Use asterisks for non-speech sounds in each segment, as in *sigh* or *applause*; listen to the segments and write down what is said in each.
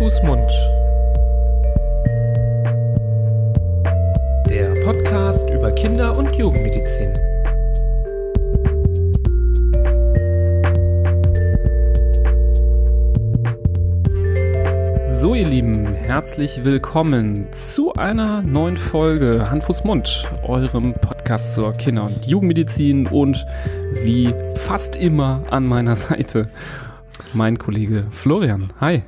Fuß, Mund. Der Podcast über Kinder- und Jugendmedizin. So, ihr Lieben, herzlich willkommen zu einer neuen Folge Hand, Fuß, Mund, eurem Podcast zur Kinder- und Jugendmedizin und wie fast immer an meiner Seite mein Kollege Florian. Hi.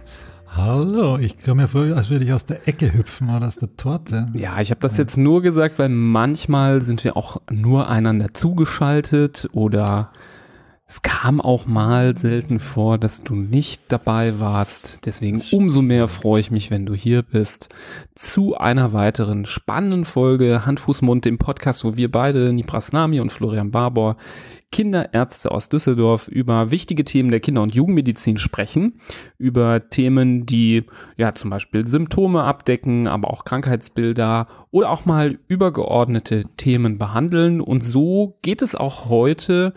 Hallo, ich komme mir vor, als würde ich aus der Ecke hüpfen oder aus der Torte. Ja, ich habe das jetzt nur gesagt, weil manchmal sind wir auch nur einander zugeschaltet oder es kam auch mal selten vor, dass du nicht dabei warst. Deswegen umso mehr freue ich mich, wenn du hier bist, zu einer weiteren spannenden Folge Hand, Fuß, Mund, dem Podcast, wo wir beide, Nipras Nami und Florian Barbour, Kinderärzte aus Düsseldorf über wichtige Themen der Kinder- und Jugendmedizin sprechen, über Themen, die ja zum Beispiel Symptome abdecken, aber auch Krankheitsbilder oder auch mal übergeordnete Themen behandeln. Und so geht es auch heute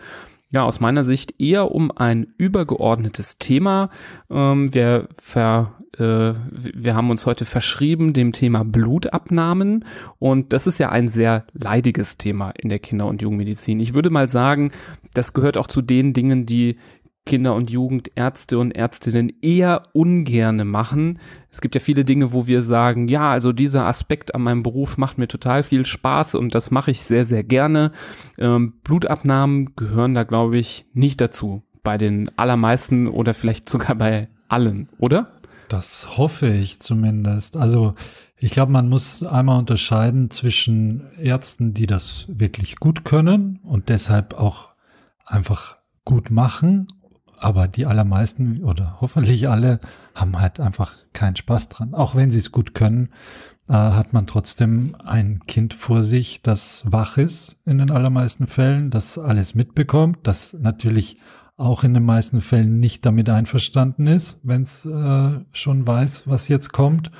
ja, aus meiner Sicht eher um ein übergeordnetes Thema. Ähm, wir, ver, äh, wir haben uns heute verschrieben dem Thema Blutabnahmen und das ist ja ein sehr leidiges Thema in der Kinder- und Jugendmedizin. Ich würde mal sagen, das gehört auch zu den Dingen, die Kinder- und Jugendärzte und Ärztinnen eher ungerne machen. Es gibt ja viele Dinge, wo wir sagen, ja, also dieser Aspekt an meinem Beruf macht mir total viel Spaß und das mache ich sehr, sehr gerne. Ähm, Blutabnahmen gehören da, glaube ich, nicht dazu. Bei den allermeisten oder vielleicht sogar bei allen, oder? Das hoffe ich zumindest. Also ich glaube, man muss einmal unterscheiden zwischen Ärzten, die das wirklich gut können und deshalb auch einfach gut machen aber die allermeisten oder hoffentlich alle haben halt einfach keinen Spaß dran. Auch wenn sie es gut können, äh, hat man trotzdem ein Kind vor sich, das wach ist in den allermeisten Fällen, das alles mitbekommt, das natürlich auch in den meisten Fällen nicht damit einverstanden ist, wenn es äh, schon weiß, was jetzt kommt.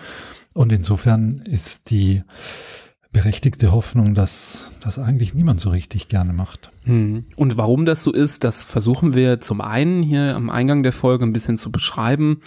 Und insofern ist die berechtigte Hoffnung, dass das eigentlich niemand so richtig gerne macht. Hm. Und warum das so ist, das versuchen wir zum einen hier am Eingang der Folge ein bisschen zu beschreiben,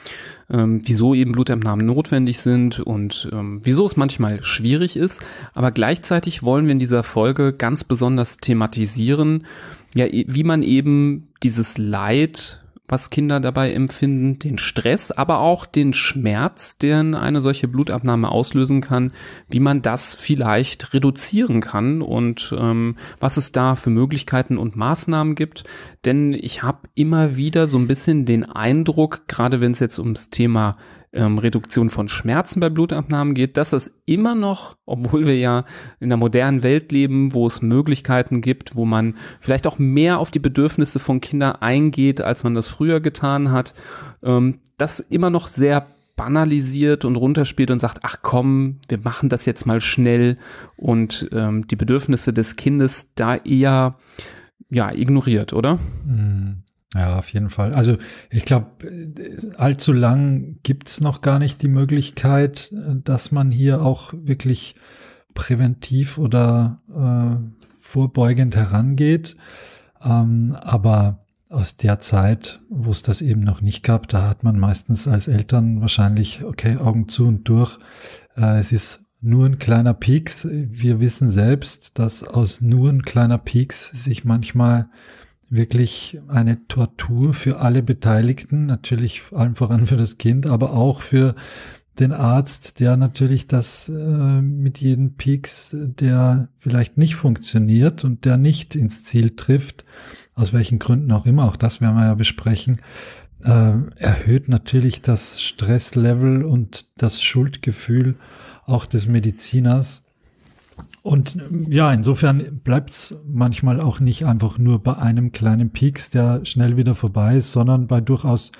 ähm, wieso eben Blutabnahmen notwendig sind und ähm, wieso es manchmal schwierig ist. Aber gleichzeitig wollen wir in dieser Folge ganz besonders thematisieren, ja, wie man eben dieses Leid was Kinder dabei empfinden, den Stress, aber auch den Schmerz, den eine solche Blutabnahme auslösen kann, wie man das vielleicht reduzieren kann und ähm, was es da für Möglichkeiten und Maßnahmen gibt. Denn ich habe immer wieder so ein bisschen den Eindruck, gerade wenn es jetzt ums Thema ähm, Reduktion von Schmerzen bei Blutabnahmen geht, dass das immer noch, obwohl wir ja in einer modernen Welt leben, wo es Möglichkeiten gibt, wo man vielleicht auch mehr auf die Bedürfnisse von Kindern eingeht, als man das früher getan hat, ähm, das immer noch sehr banalisiert und runterspielt und sagt, ach komm, wir machen das jetzt mal schnell und ähm, die Bedürfnisse des Kindes da eher ja ignoriert, oder? Mhm. Ja, auf jeden Fall. Also ich glaube, allzu lang gibt's noch gar nicht die Möglichkeit, dass man hier auch wirklich präventiv oder äh, vorbeugend herangeht. Ähm, aber aus der Zeit, wo es das eben noch nicht gab, da hat man meistens als Eltern wahrscheinlich, okay, Augen zu und durch. Äh, es ist nur ein kleiner Peaks. Wir wissen selbst, dass aus nur ein kleiner Peaks sich manchmal wirklich eine Tortur für alle Beteiligten, natürlich allen voran für das Kind, aber auch für den Arzt, der natürlich das äh, mit jedem Peaks, der vielleicht nicht funktioniert und der nicht ins Ziel trifft, aus welchen Gründen auch immer, auch das werden wir ja besprechen, äh, erhöht natürlich das Stresslevel und das Schuldgefühl auch des Mediziners. Und ja, insofern bleibt es manchmal auch nicht einfach nur bei einem kleinen Peaks, der schnell wieder vorbei ist, sondern bei durchaus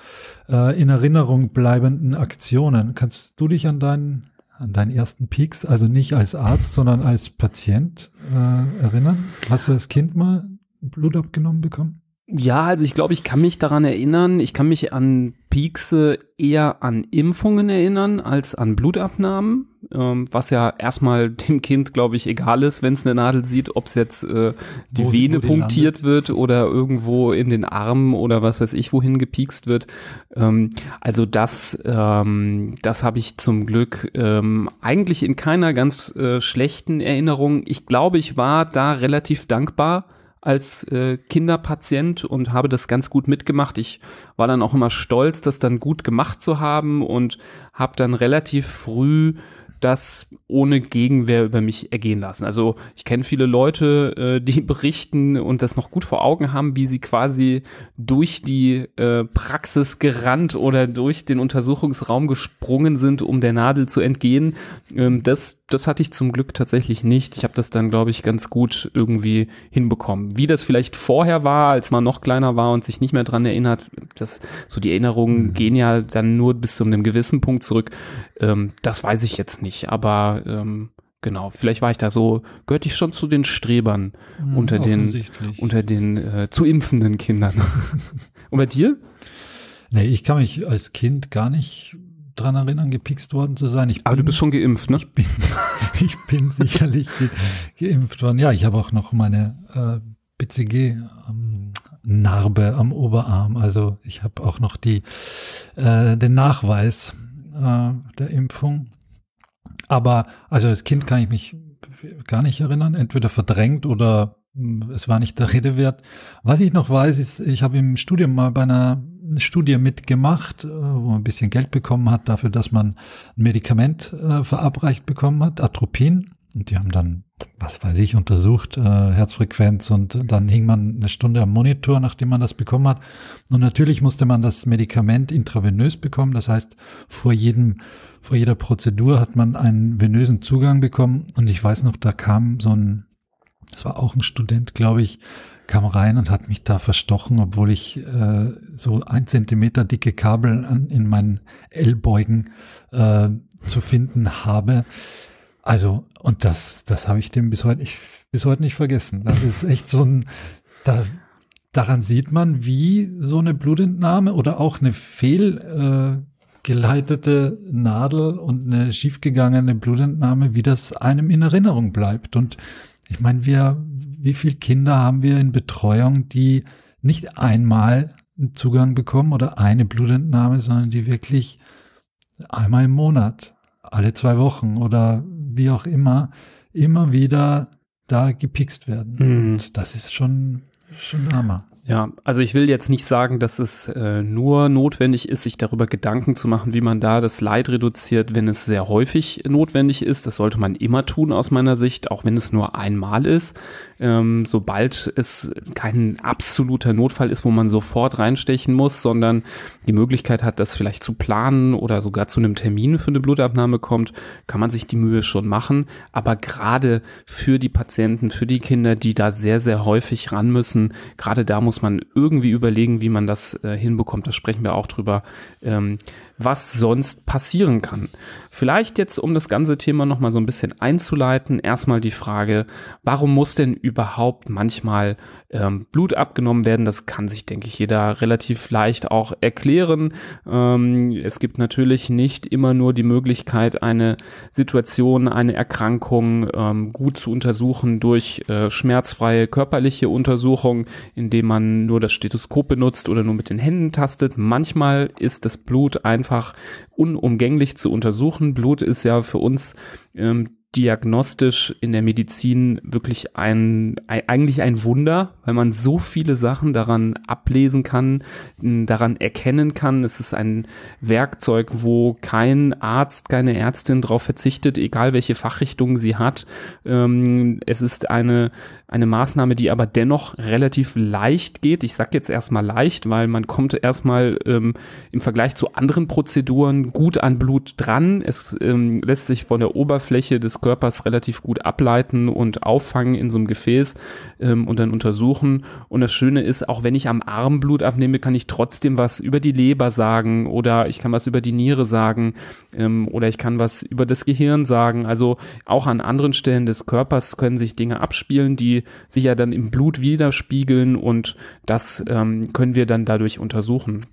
äh, in Erinnerung bleibenden Aktionen. Kannst du dich an deinen, an deinen ersten Peaks, also nicht als Arzt, sondern als Patient äh, erinnern? Hast du als Kind mal Blut abgenommen bekommen? Ja, also ich glaube, ich kann mich daran erinnern. Ich kann mich an Piekse eher an Impfungen erinnern als an Blutabnahmen. ähm, was ja erstmal dem Kind, glaube ich, egal ist, wenn es eine Nadel sieht, ob es jetzt äh, die wo Vene punktiert wird oder irgendwo in den Armen oder was weiß ich, wohin gepiekst wird. Ähm, also das, ähm, das habe ich zum Glück ähm, eigentlich in keiner ganz äh, schlechten Erinnerung. Ich glaube, ich war da relativ dankbar als äh, Kinderpatient und habe das ganz gut mitgemacht. Ich war dann auch immer stolz, das dann gut gemacht zu haben und habe dann relativ früh das ohne Gegenwehr über mich ergehen lassen. Also ich kenne viele Leute, äh, die *laughs* berichten und das noch gut vor Augen haben, wie sie quasi durch die äh, Praxis gerannt oder durch den Untersuchungsraum gesprungen sind, um der Nadel zu entgehen. Ähm, das, das hatte ich zum Glück tatsächlich nicht. Ich habe das dann, glaube ich, ganz gut irgendwie hinbekommen. Wie das vielleicht vorher war, als man noch kleiner war und sich nicht mehr dran erinnert, das, so die Erinnerungen mhm. gehen ja dann nur bis zu einem gewissen Punkt zurück. Ähm, das weiß ich jetzt nicht, aber ähm, genau, vielleicht war ich da so, gehörte ich schon zu den Strebern mhm, unter den, unter den äh, zu impfenden Kindern. *laughs* Und bei dir? Nee, ich kann mich als Kind gar nicht dran erinnern, gepikst worden zu sein. Ich Aber bin, du bist schon geimpft, ne? Ich bin, *laughs* ich bin sicherlich ge geimpft worden. Ja, ich habe auch noch meine äh, BCG-Narbe ähm, am Oberarm. Also ich habe auch noch die, äh, den Nachweis äh, der Impfung. Aber also als Kind kann ich mich gar nicht erinnern, entweder verdrängt oder hm, es war nicht der Rede wert. Was ich noch weiß, ist, ich habe im Studium mal bei einer Studie mitgemacht, äh, wo man ein bisschen Geld bekommen hat dafür, dass man ein Medikament äh, verabreicht bekommen hat, Atropin. Und die haben dann, was weiß ich, untersucht, äh, Herzfrequenz und dann hing man eine Stunde am Monitor, nachdem man das bekommen hat. Und natürlich musste man das Medikament intravenös bekommen. Das heißt, vor jedem vor jeder Prozedur hat man einen venösen Zugang bekommen und ich weiß noch, da kam so ein, das war auch ein Student, glaube ich, kam rein und hat mich da verstochen, obwohl ich äh, so ein Zentimeter dicke Kabel an, in meinen Ellbeugen äh, zu finden habe. Also, und das, das habe ich dem bis heute nicht, bis heute nicht vergessen. Das ist echt so ein, da, daran sieht man, wie so eine Blutentnahme oder auch eine Fehl, äh, Nadel und eine schiefgegangene Blutentnahme, wie das einem in Erinnerung bleibt. Und ich meine, wir, wie viele Kinder haben wir in Betreuung, die nicht einmal einen Zugang bekommen oder eine Blutentnahme, sondern die wirklich einmal im Monat, alle zwei Wochen oder wie auch immer, immer wieder da gepikst werden. Mhm. Und das ist schon, schon Hammer. Ja, also ich will jetzt nicht sagen, dass es äh, nur notwendig ist, sich darüber Gedanken zu machen, wie man da das Leid reduziert, wenn es sehr häufig notwendig ist. Das sollte man immer tun aus meiner Sicht, auch wenn es nur einmal ist ähm, sobald es kein absoluter Notfall ist, wo man sofort reinstechen muss, sondern die Möglichkeit hat, das vielleicht zu planen oder sogar zu einem Termin für eine Blutabnahme kommt, kann man sich die Mühe schon machen. Aber gerade für die Patienten, für die Kinder, die da sehr, sehr häufig ran müssen, gerade da muss man irgendwie überlegen, wie man das äh, hinbekommt. Da sprechen wir auch drüber. Ähm, was sonst passieren kann. Vielleicht jetzt, um das ganze Thema nochmal so ein bisschen einzuleiten, erstmal die Frage, warum muss denn überhaupt manchmal ähm, Blut abgenommen werden? Das kann sich, denke ich, jeder relativ leicht auch erklären. Ähm, es gibt natürlich nicht immer nur die Möglichkeit, eine Situation, eine Erkrankung ähm, gut zu untersuchen durch äh, schmerzfreie körperliche Untersuchung, indem man nur das Stethoskop benutzt oder nur mit den Händen tastet. Manchmal ist das Blut einfach unumgänglich zu untersuchen. Blut ist ja für uns ähm, diagnostisch in der Medizin wirklich ein, eigentlich ein Wunder, weil man so viele Sachen daran ablesen kann, daran erkennen kann. Es ist ein Werkzeug, wo kein Arzt, keine Ärztin darauf verzichtet, egal welche Fachrichtung sie hat. Ähm, es ist eine eine Maßnahme, die aber dennoch relativ leicht geht. Ich sage jetzt erstmal leicht, weil man kommt erstmal ähm, im Vergleich zu anderen Prozeduren gut an Blut dran. Es ähm, lässt sich von der Oberfläche des Körpers relativ gut ableiten und auffangen in so einem Gefäß ähm, und dann untersuchen. Und das Schöne ist, auch wenn ich am Arm Blut abnehme, kann ich trotzdem was über die Leber sagen oder ich kann was über die Niere sagen ähm, oder ich kann was über das Gehirn sagen. Also auch an anderen Stellen des Körpers können sich Dinge abspielen, die sich ja dann im Blut widerspiegeln und das ähm, können wir dann dadurch untersuchen.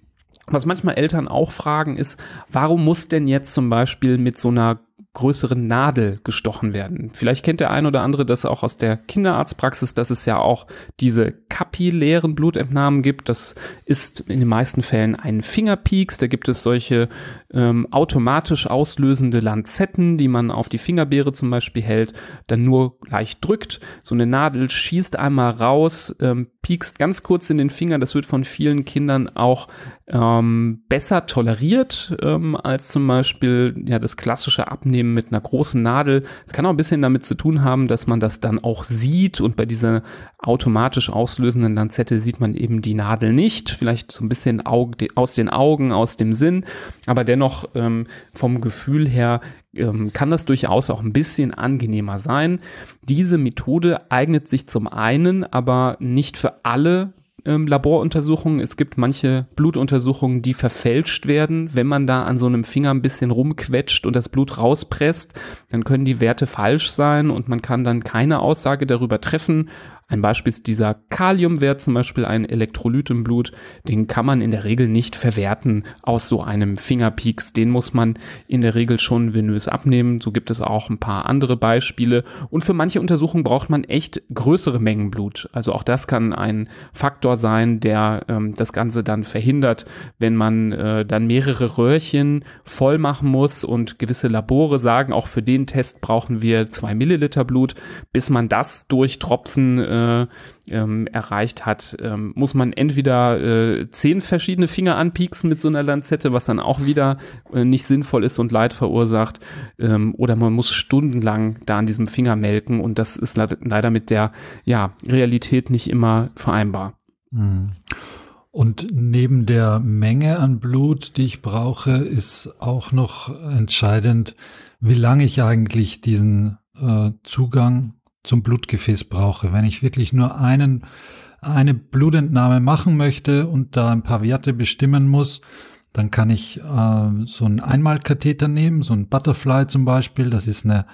Was manchmal Eltern auch fragen ist, warum muss denn jetzt zum Beispiel mit so einer größeren Nadel gestochen werden. Vielleicht kennt der ein oder andere das auch aus der Kinderarztpraxis, dass es ja auch diese kapillären Blutentnahmen gibt. Das ist in den meisten Fällen ein Fingerpieks. Da gibt es solche ähm, automatisch auslösende Lanzetten, die man auf die Fingerbeere zum Beispiel hält, dann nur leicht drückt. So eine Nadel schießt einmal raus, ähm, piekst ganz kurz in den Finger. Das wird von vielen Kindern auch ähm, besser toleriert ähm, als zum Beispiel ja das klassische Abnehmen mit einer großen Nadel. Es kann auch ein bisschen damit zu tun haben, dass man das dann auch sieht und bei dieser automatisch auslösenden Lanzette sieht man eben die Nadel nicht. Vielleicht so ein bisschen aus den Augen, aus dem Sinn, aber dennoch ähm, vom Gefühl her ähm, kann das durchaus auch ein bisschen angenehmer sein. Diese Methode eignet sich zum einen aber nicht für alle ähm, Laboruntersuchungen. Es gibt manche Blutuntersuchungen, die verfälscht werden. Wenn man da an so einem Finger ein bisschen rumquetscht und das Blut rauspresst, dann können die Werte falsch sein und man kann dann keine Aussage darüber treffen, ein Beispiel ist dieser Kaliumwert, zum Beispiel ein Elektrolyt im Blut, den kann man in der Regel nicht verwerten aus so einem Fingerpieks. Den muss man in der Regel schon venös abnehmen. So gibt es auch ein paar andere Beispiele. Und für manche Untersuchungen braucht man echt größere Mengen Blut. Also auch das kann ein Faktor sein, der ähm, das Ganze dann verhindert, wenn man äh, dann mehrere Röhrchen voll machen muss und gewisse Labore sagen, auch für den Test brauchen wir zwei Milliliter Blut, bis man das durch Tropfen äh, äh, ähm, erreicht hat, ähm, muss man entweder äh, zehn verschiedene Finger anpieksen mit so einer Lanzette, was dann auch wieder äh, nicht sinnvoll ist und Leid verursacht, ähm, oder man muss stundenlang da an diesem Finger melken und das ist leider mit der ja, Realität nicht immer vereinbar. Hm. Und neben der Menge an Blut, die ich brauche, ist auch noch entscheidend, wie lange ich eigentlich diesen äh, Zugang zum Blutgefäß brauche. Wenn ich wirklich nur einen, eine Blutentnahme machen möchte und da ein paar Werte bestimmen muss, dann kann ich äh, so einen Einmalkatheter nehmen, so ein Butterfly zum Beispiel. Das ist eine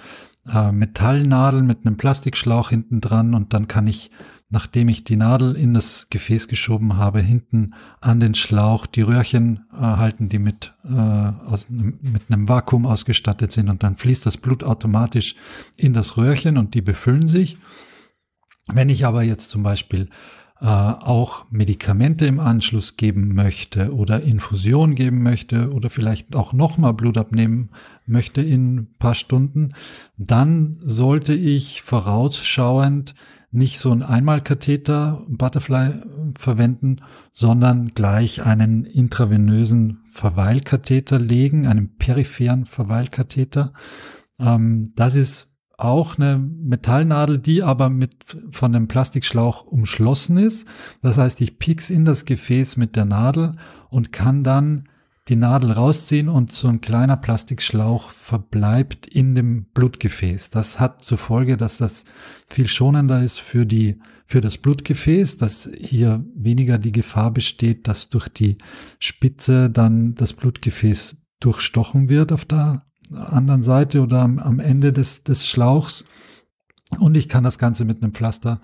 äh, Metallnadel mit einem Plastikschlauch hinten dran und dann kann ich nachdem ich die Nadel in das Gefäß geschoben habe, hinten an den Schlauch die Röhrchen äh, halten, die mit, äh, aus, mit einem Vakuum ausgestattet sind und dann fließt das Blut automatisch in das Röhrchen und die befüllen sich. Wenn ich aber jetzt zum Beispiel äh, auch Medikamente im Anschluss geben möchte oder Infusion geben möchte oder vielleicht auch nochmal Blut abnehmen möchte in ein paar Stunden, dann sollte ich vorausschauend nicht so ein Einmalkatheter Butterfly verwenden, sondern gleich einen intravenösen Verweilkatheter legen, einen peripheren Verweilkatheter. Ähm, das ist auch eine Metallnadel, die aber mit von einem Plastikschlauch umschlossen ist. Das heißt, ich piek's in das Gefäß mit der Nadel und kann dann die Nadel rausziehen und so ein kleiner Plastikschlauch verbleibt in dem Blutgefäß. Das hat zur Folge, dass das viel schonender ist für die, für das Blutgefäß, dass hier weniger die Gefahr besteht, dass durch die Spitze dann das Blutgefäß durchstochen wird auf der anderen Seite oder am, am Ende des, des Schlauchs. Und ich kann das Ganze mit einem Pflaster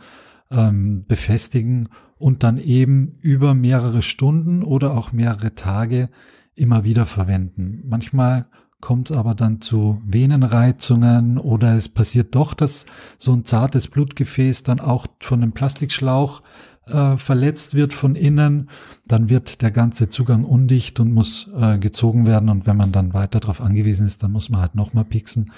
ähm, befestigen und dann eben über mehrere Stunden oder auch mehrere Tage immer wieder verwenden. Manchmal kommt es aber dann zu Venenreizungen oder es passiert doch, dass so ein zartes Blutgefäß dann auch von einem Plastikschlauch äh, verletzt wird von innen, dann wird der ganze Zugang undicht und muss äh, gezogen werden und wenn man dann weiter darauf angewiesen ist, dann muss man halt nochmal pixen.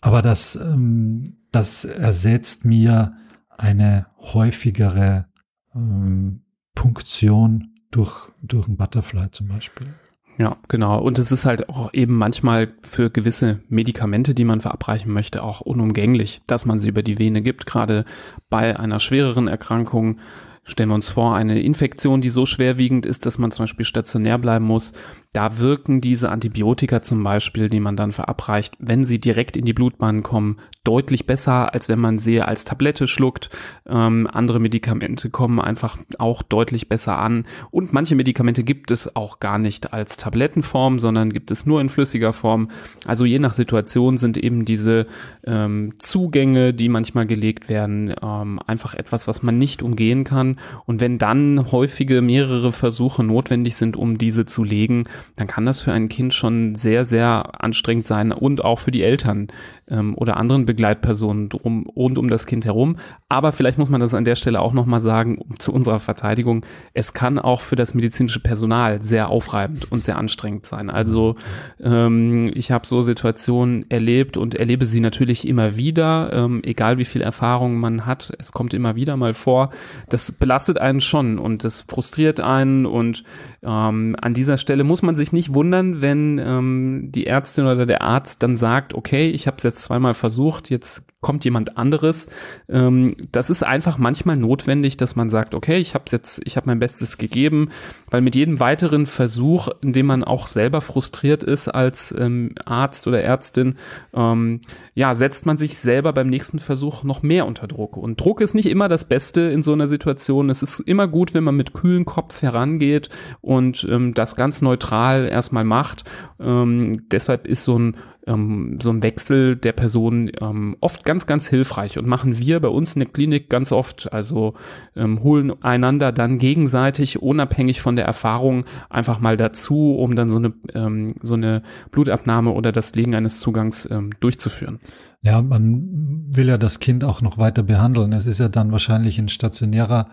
Aber das, ähm, das ersetzt mir eine häufigere ähm, Punktion durch, durch ein Butterfly zum Beispiel. Ja, genau. Und es ist halt auch eben manchmal für gewisse Medikamente, die man verabreichen möchte, auch unumgänglich, dass man sie über die Vene gibt. Gerade bei einer schwereren Erkrankung stellen wir uns vor, eine Infektion, die so schwerwiegend ist, dass man zum Beispiel stationär bleiben muss, da wirken diese Antibiotika zum Beispiel, die man dann verabreicht, wenn sie direkt in die Blutbahn kommen, deutlich besser, als wenn man sie als Tablette schluckt. Ähm, andere Medikamente kommen einfach auch deutlich besser an. Und manche Medikamente gibt es auch gar nicht als Tablettenform, sondern gibt es nur in flüssiger Form. Also je nach Situation sind eben diese ähm, Zugänge, die manchmal gelegt werden, ähm, einfach etwas, was man nicht umgehen kann. Und wenn dann häufige mehrere Versuche notwendig sind, um diese zu legen, dann kann das für ein Kind schon sehr, sehr anstrengend sein und auch für die Eltern ähm, oder anderen Begleitpersonen drum, rund um das Kind herum. Aber vielleicht muss man das an der Stelle auch nochmal sagen, um, zu unserer Verteidigung, es kann auch für das medizinische Personal sehr aufreibend und sehr anstrengend sein. Also ähm, ich habe so Situationen erlebt und erlebe sie natürlich immer wieder, ähm, egal wie viel Erfahrung man hat, es kommt immer wieder mal vor. Das belastet einen schon und das frustriert einen und ähm, an dieser Stelle muss man sich nicht wundern, wenn ähm, die Ärztin oder der Arzt dann sagt, okay, ich habe es jetzt zweimal versucht, jetzt kommt jemand anderes. Ähm, das ist einfach manchmal notwendig, dass man sagt, okay, ich habe jetzt, ich habe mein Bestes gegeben, weil mit jedem weiteren Versuch, in dem man auch selber frustriert ist als ähm, Arzt oder Ärztin, ähm, ja, setzt man sich selber beim nächsten Versuch noch mehr unter Druck. Und Druck ist nicht immer das Beste in so einer Situation. Es ist immer gut, wenn man mit kühlem Kopf herangeht und ähm, das ganz neutral erstmal macht. Ähm, deshalb ist so ein ähm, so ein Wechsel der Person ähm, oft ganz, ganz hilfreich und machen wir bei uns in der Klinik ganz oft. Also ähm, holen einander dann gegenseitig, unabhängig von der Erfahrung, einfach mal dazu, um dann so eine, ähm, so eine Blutabnahme oder das Legen eines Zugangs ähm, durchzuführen. Ja, man will ja das Kind auch noch weiter behandeln. Es ist ja dann wahrscheinlich in stationärer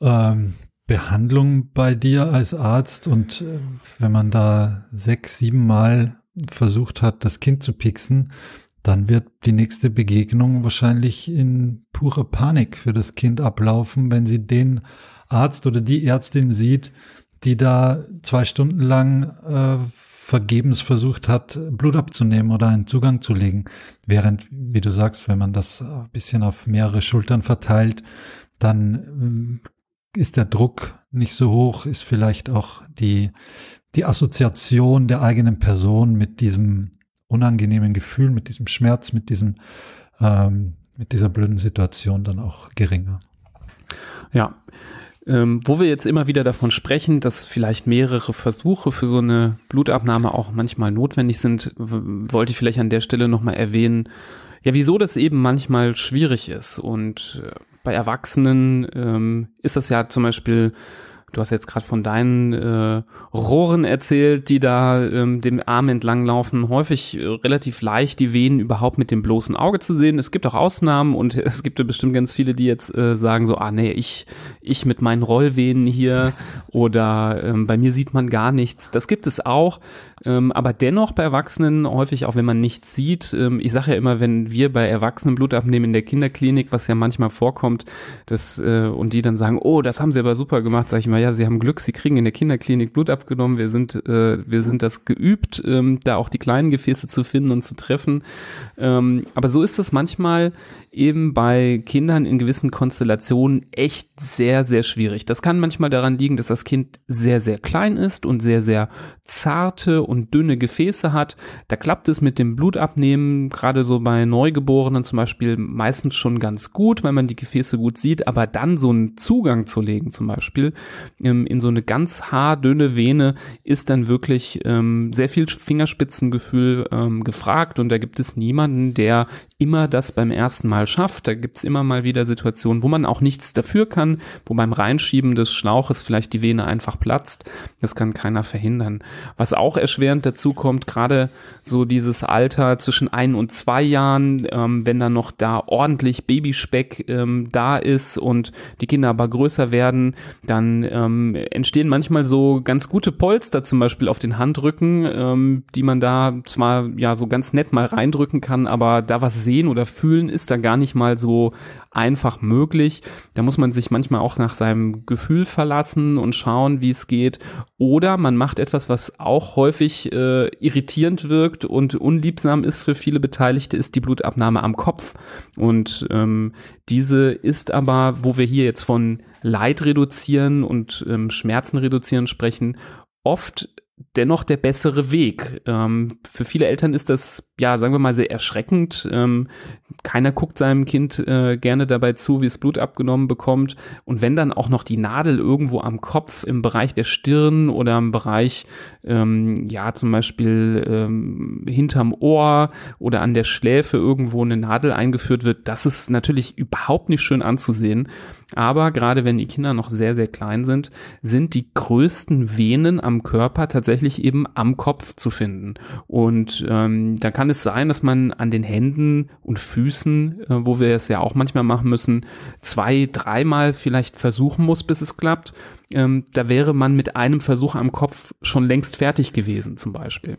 ähm, Behandlung bei dir als Arzt und äh, wenn man da sechs, sieben Mal versucht hat, das Kind zu pixen, dann wird die nächste Begegnung wahrscheinlich in purer Panik für das Kind ablaufen, wenn sie den Arzt oder die Ärztin sieht, die da zwei Stunden lang äh, vergebens versucht hat, Blut abzunehmen oder einen Zugang zu legen. Während, wie du sagst, wenn man das ein bisschen auf mehrere Schultern verteilt, dann äh, ist der Druck nicht so hoch, ist vielleicht auch die, die Assoziation der eigenen Person mit diesem unangenehmen Gefühl, mit diesem Schmerz, mit diesem, ähm, mit dieser blöden Situation dann auch geringer. Ja. Ähm, wo wir jetzt immer wieder davon sprechen, dass vielleicht mehrere Versuche für so eine Blutabnahme auch manchmal notwendig sind, wollte ich vielleicht an der Stelle nochmal erwähnen, ja, wieso das eben manchmal schwierig ist. Und äh, bei Erwachsenen ähm, ist das ja zum Beispiel Du hast jetzt gerade von deinen äh, Rohren erzählt, die da ähm, dem Arm entlang laufen. Häufig äh, relativ leicht, die Venen überhaupt mit dem bloßen Auge zu sehen. Es gibt auch Ausnahmen und *laughs* es gibt ja bestimmt ganz viele, die jetzt äh, sagen so, ah nee, ich, ich mit meinen Rollvenen hier *laughs* oder ähm, bei mir sieht man gar nichts. Das gibt es auch. Ähm, aber dennoch bei Erwachsenen häufig, auch wenn man nichts sieht, ähm, ich sage ja immer, wenn wir bei Erwachsenen Blut abnehmen in der Kinderklinik, was ja manchmal vorkommt, dass, äh, und die dann sagen, oh, das haben sie aber super gemacht, sage ich mal, ja, sie haben Glück, sie kriegen in der Kinderklinik Blut abgenommen, wir sind, äh, wir sind das geübt, ähm, da auch die kleinen Gefäße zu finden und zu treffen. Ähm, aber so ist es manchmal eben bei Kindern in gewissen Konstellationen echt sehr, sehr schwierig. Das kann manchmal daran liegen, dass das Kind sehr, sehr klein ist und sehr, sehr zarte dünne Gefäße hat. Da klappt es mit dem Blutabnehmen, gerade so bei Neugeborenen zum Beispiel, meistens schon ganz gut, weil man die Gefäße gut sieht. Aber dann so einen Zugang zu legen zum Beispiel ähm, in so eine ganz haardünne Vene ist dann wirklich ähm, sehr viel Fingerspitzengefühl ähm, gefragt. Und da gibt es niemanden, der immer das beim ersten Mal schafft. Da gibt's immer mal wieder Situationen, wo man auch nichts dafür kann, wo beim Reinschieben des Schlauches vielleicht die Vene einfach platzt. Das kann keiner verhindern. Was auch erschwerend dazu kommt, gerade so dieses Alter zwischen ein und zwei Jahren, ähm, wenn dann noch da ordentlich Babyspeck ähm, da ist und die Kinder aber größer werden, dann ähm, entstehen manchmal so ganz gute Polster zum Beispiel auf den Handrücken, ähm, die man da zwar ja so ganz nett mal reindrücken kann, aber da was sehen oder fühlen ist da gar nicht mal so einfach möglich. Da muss man sich manchmal auch nach seinem Gefühl verlassen und schauen, wie es geht. Oder man macht etwas, was auch häufig äh, irritierend wirkt und unliebsam ist für viele Beteiligte, ist die Blutabnahme am Kopf. Und ähm, diese ist aber, wo wir hier jetzt von Leid reduzieren und ähm, Schmerzen reduzieren sprechen, oft dennoch der bessere Weg. Ähm, für viele Eltern ist das, ja, sagen wir mal, sehr erschreckend. Ähm, keiner guckt seinem Kind äh, gerne dabei zu, wie es Blut abgenommen bekommt. Und wenn dann auch noch die Nadel irgendwo am Kopf, im Bereich der Stirn oder im Bereich, ähm, ja, zum Beispiel ähm, hinterm Ohr oder an der Schläfe irgendwo eine Nadel eingeführt wird, das ist natürlich überhaupt nicht schön anzusehen. Aber gerade wenn die Kinder noch sehr, sehr klein sind, sind die größten Venen am Körper tatsächlich eben am Kopf zu finden. Und ähm, da kann es sein, dass man an den Händen und Füßen, äh, wo wir es ja auch manchmal machen müssen, zwei, dreimal vielleicht versuchen muss, bis es klappt. Ähm, da wäre man mit einem Versuch am Kopf schon längst fertig gewesen, zum Beispiel.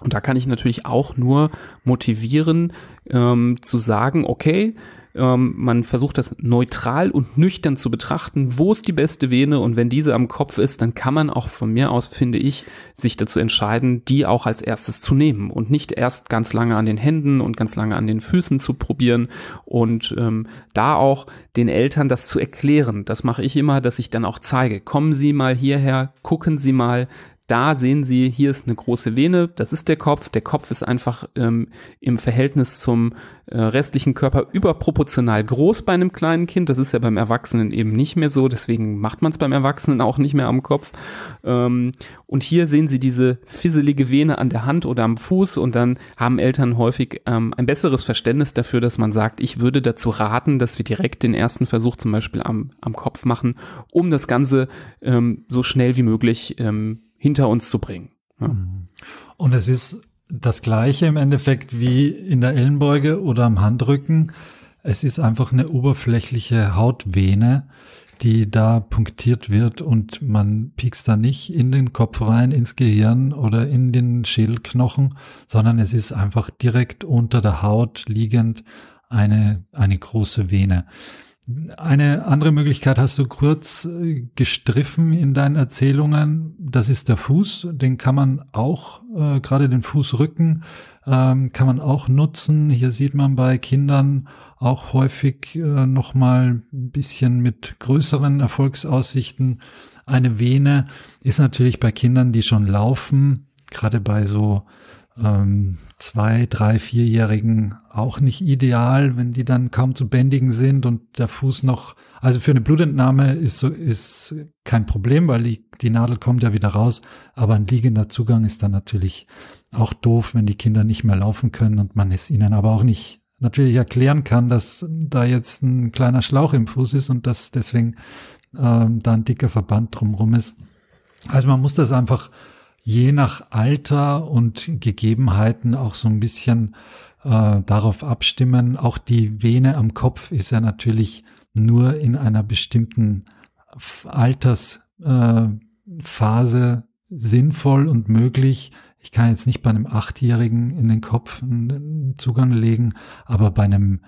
Und da kann ich natürlich auch nur motivieren, ähm, zu sagen, okay, ähm, man versucht das neutral und nüchtern zu betrachten, wo ist die beste Vene und wenn diese am Kopf ist, dann kann man auch von mir aus, finde ich, sich dazu entscheiden, die auch als erstes zu nehmen und nicht erst ganz lange an den Händen und ganz lange an den Füßen zu probieren und ähm, da auch den Eltern das zu erklären. Das mache ich immer, dass ich dann auch zeige, kommen Sie mal hierher, gucken Sie mal, da sehen Sie, hier ist eine große Vene, das ist der Kopf. Der Kopf ist einfach ähm, im Verhältnis zum äh, restlichen Körper überproportional groß bei einem kleinen Kind. Das ist ja beim Erwachsenen eben nicht mehr so, deswegen macht man es beim Erwachsenen auch nicht mehr am Kopf. Ähm, und hier sehen Sie diese fisselige Vene an der Hand oder am Fuß und dann haben Eltern häufig ähm, ein besseres Verständnis dafür, dass man sagt, ich würde dazu raten, dass wir direkt den ersten Versuch zum Beispiel am, am Kopf machen, um das Ganze ähm, so schnell wie möglich ähm, hinter uns zu bringen. Ja. Mhm. Und es ist das Gleiche im Endeffekt wie in der Ellenbeuge oder am Handrücken. Es ist einfach eine oberflächliche Hautvene, die da punktiert wird und man piekst da nicht in den Kopf rein, ins Gehirn oder in den Schädelknochen, sondern es ist einfach direkt unter der Haut liegend eine, eine große Vene. Eine andere Möglichkeit hast du kurz äh, gestriffen in deinen Erzählungen. Das ist der Fuß. Den kann man auch, äh, gerade den Fußrücken, ähm, kann man auch nutzen. Hier sieht man bei Kindern auch häufig äh, nochmal ein bisschen mit größeren Erfolgsaussichten. Eine Vene ist natürlich bei Kindern, die schon laufen, gerade bei so ähm, zwei, drei, vierjährigen auch nicht ideal, wenn die dann kaum zu bändigen sind und der Fuß noch, also für eine Blutentnahme ist so, ist kein Problem, weil die, die Nadel kommt ja wieder raus, aber ein liegender Zugang ist dann natürlich auch doof, wenn die Kinder nicht mehr laufen können und man es ihnen aber auch nicht natürlich erklären kann, dass da jetzt ein kleiner Schlauch im Fuß ist und dass deswegen ähm, da ein dicker Verband drumrum ist. Also man muss das einfach je nach Alter und Gegebenheiten auch so ein bisschen äh, darauf abstimmen. Auch die Vene am Kopf ist ja natürlich nur in einer bestimmten Altersphase äh, sinnvoll und möglich. Ich kann jetzt nicht bei einem Achtjährigen in den Kopf einen Zugang legen, aber bei einem,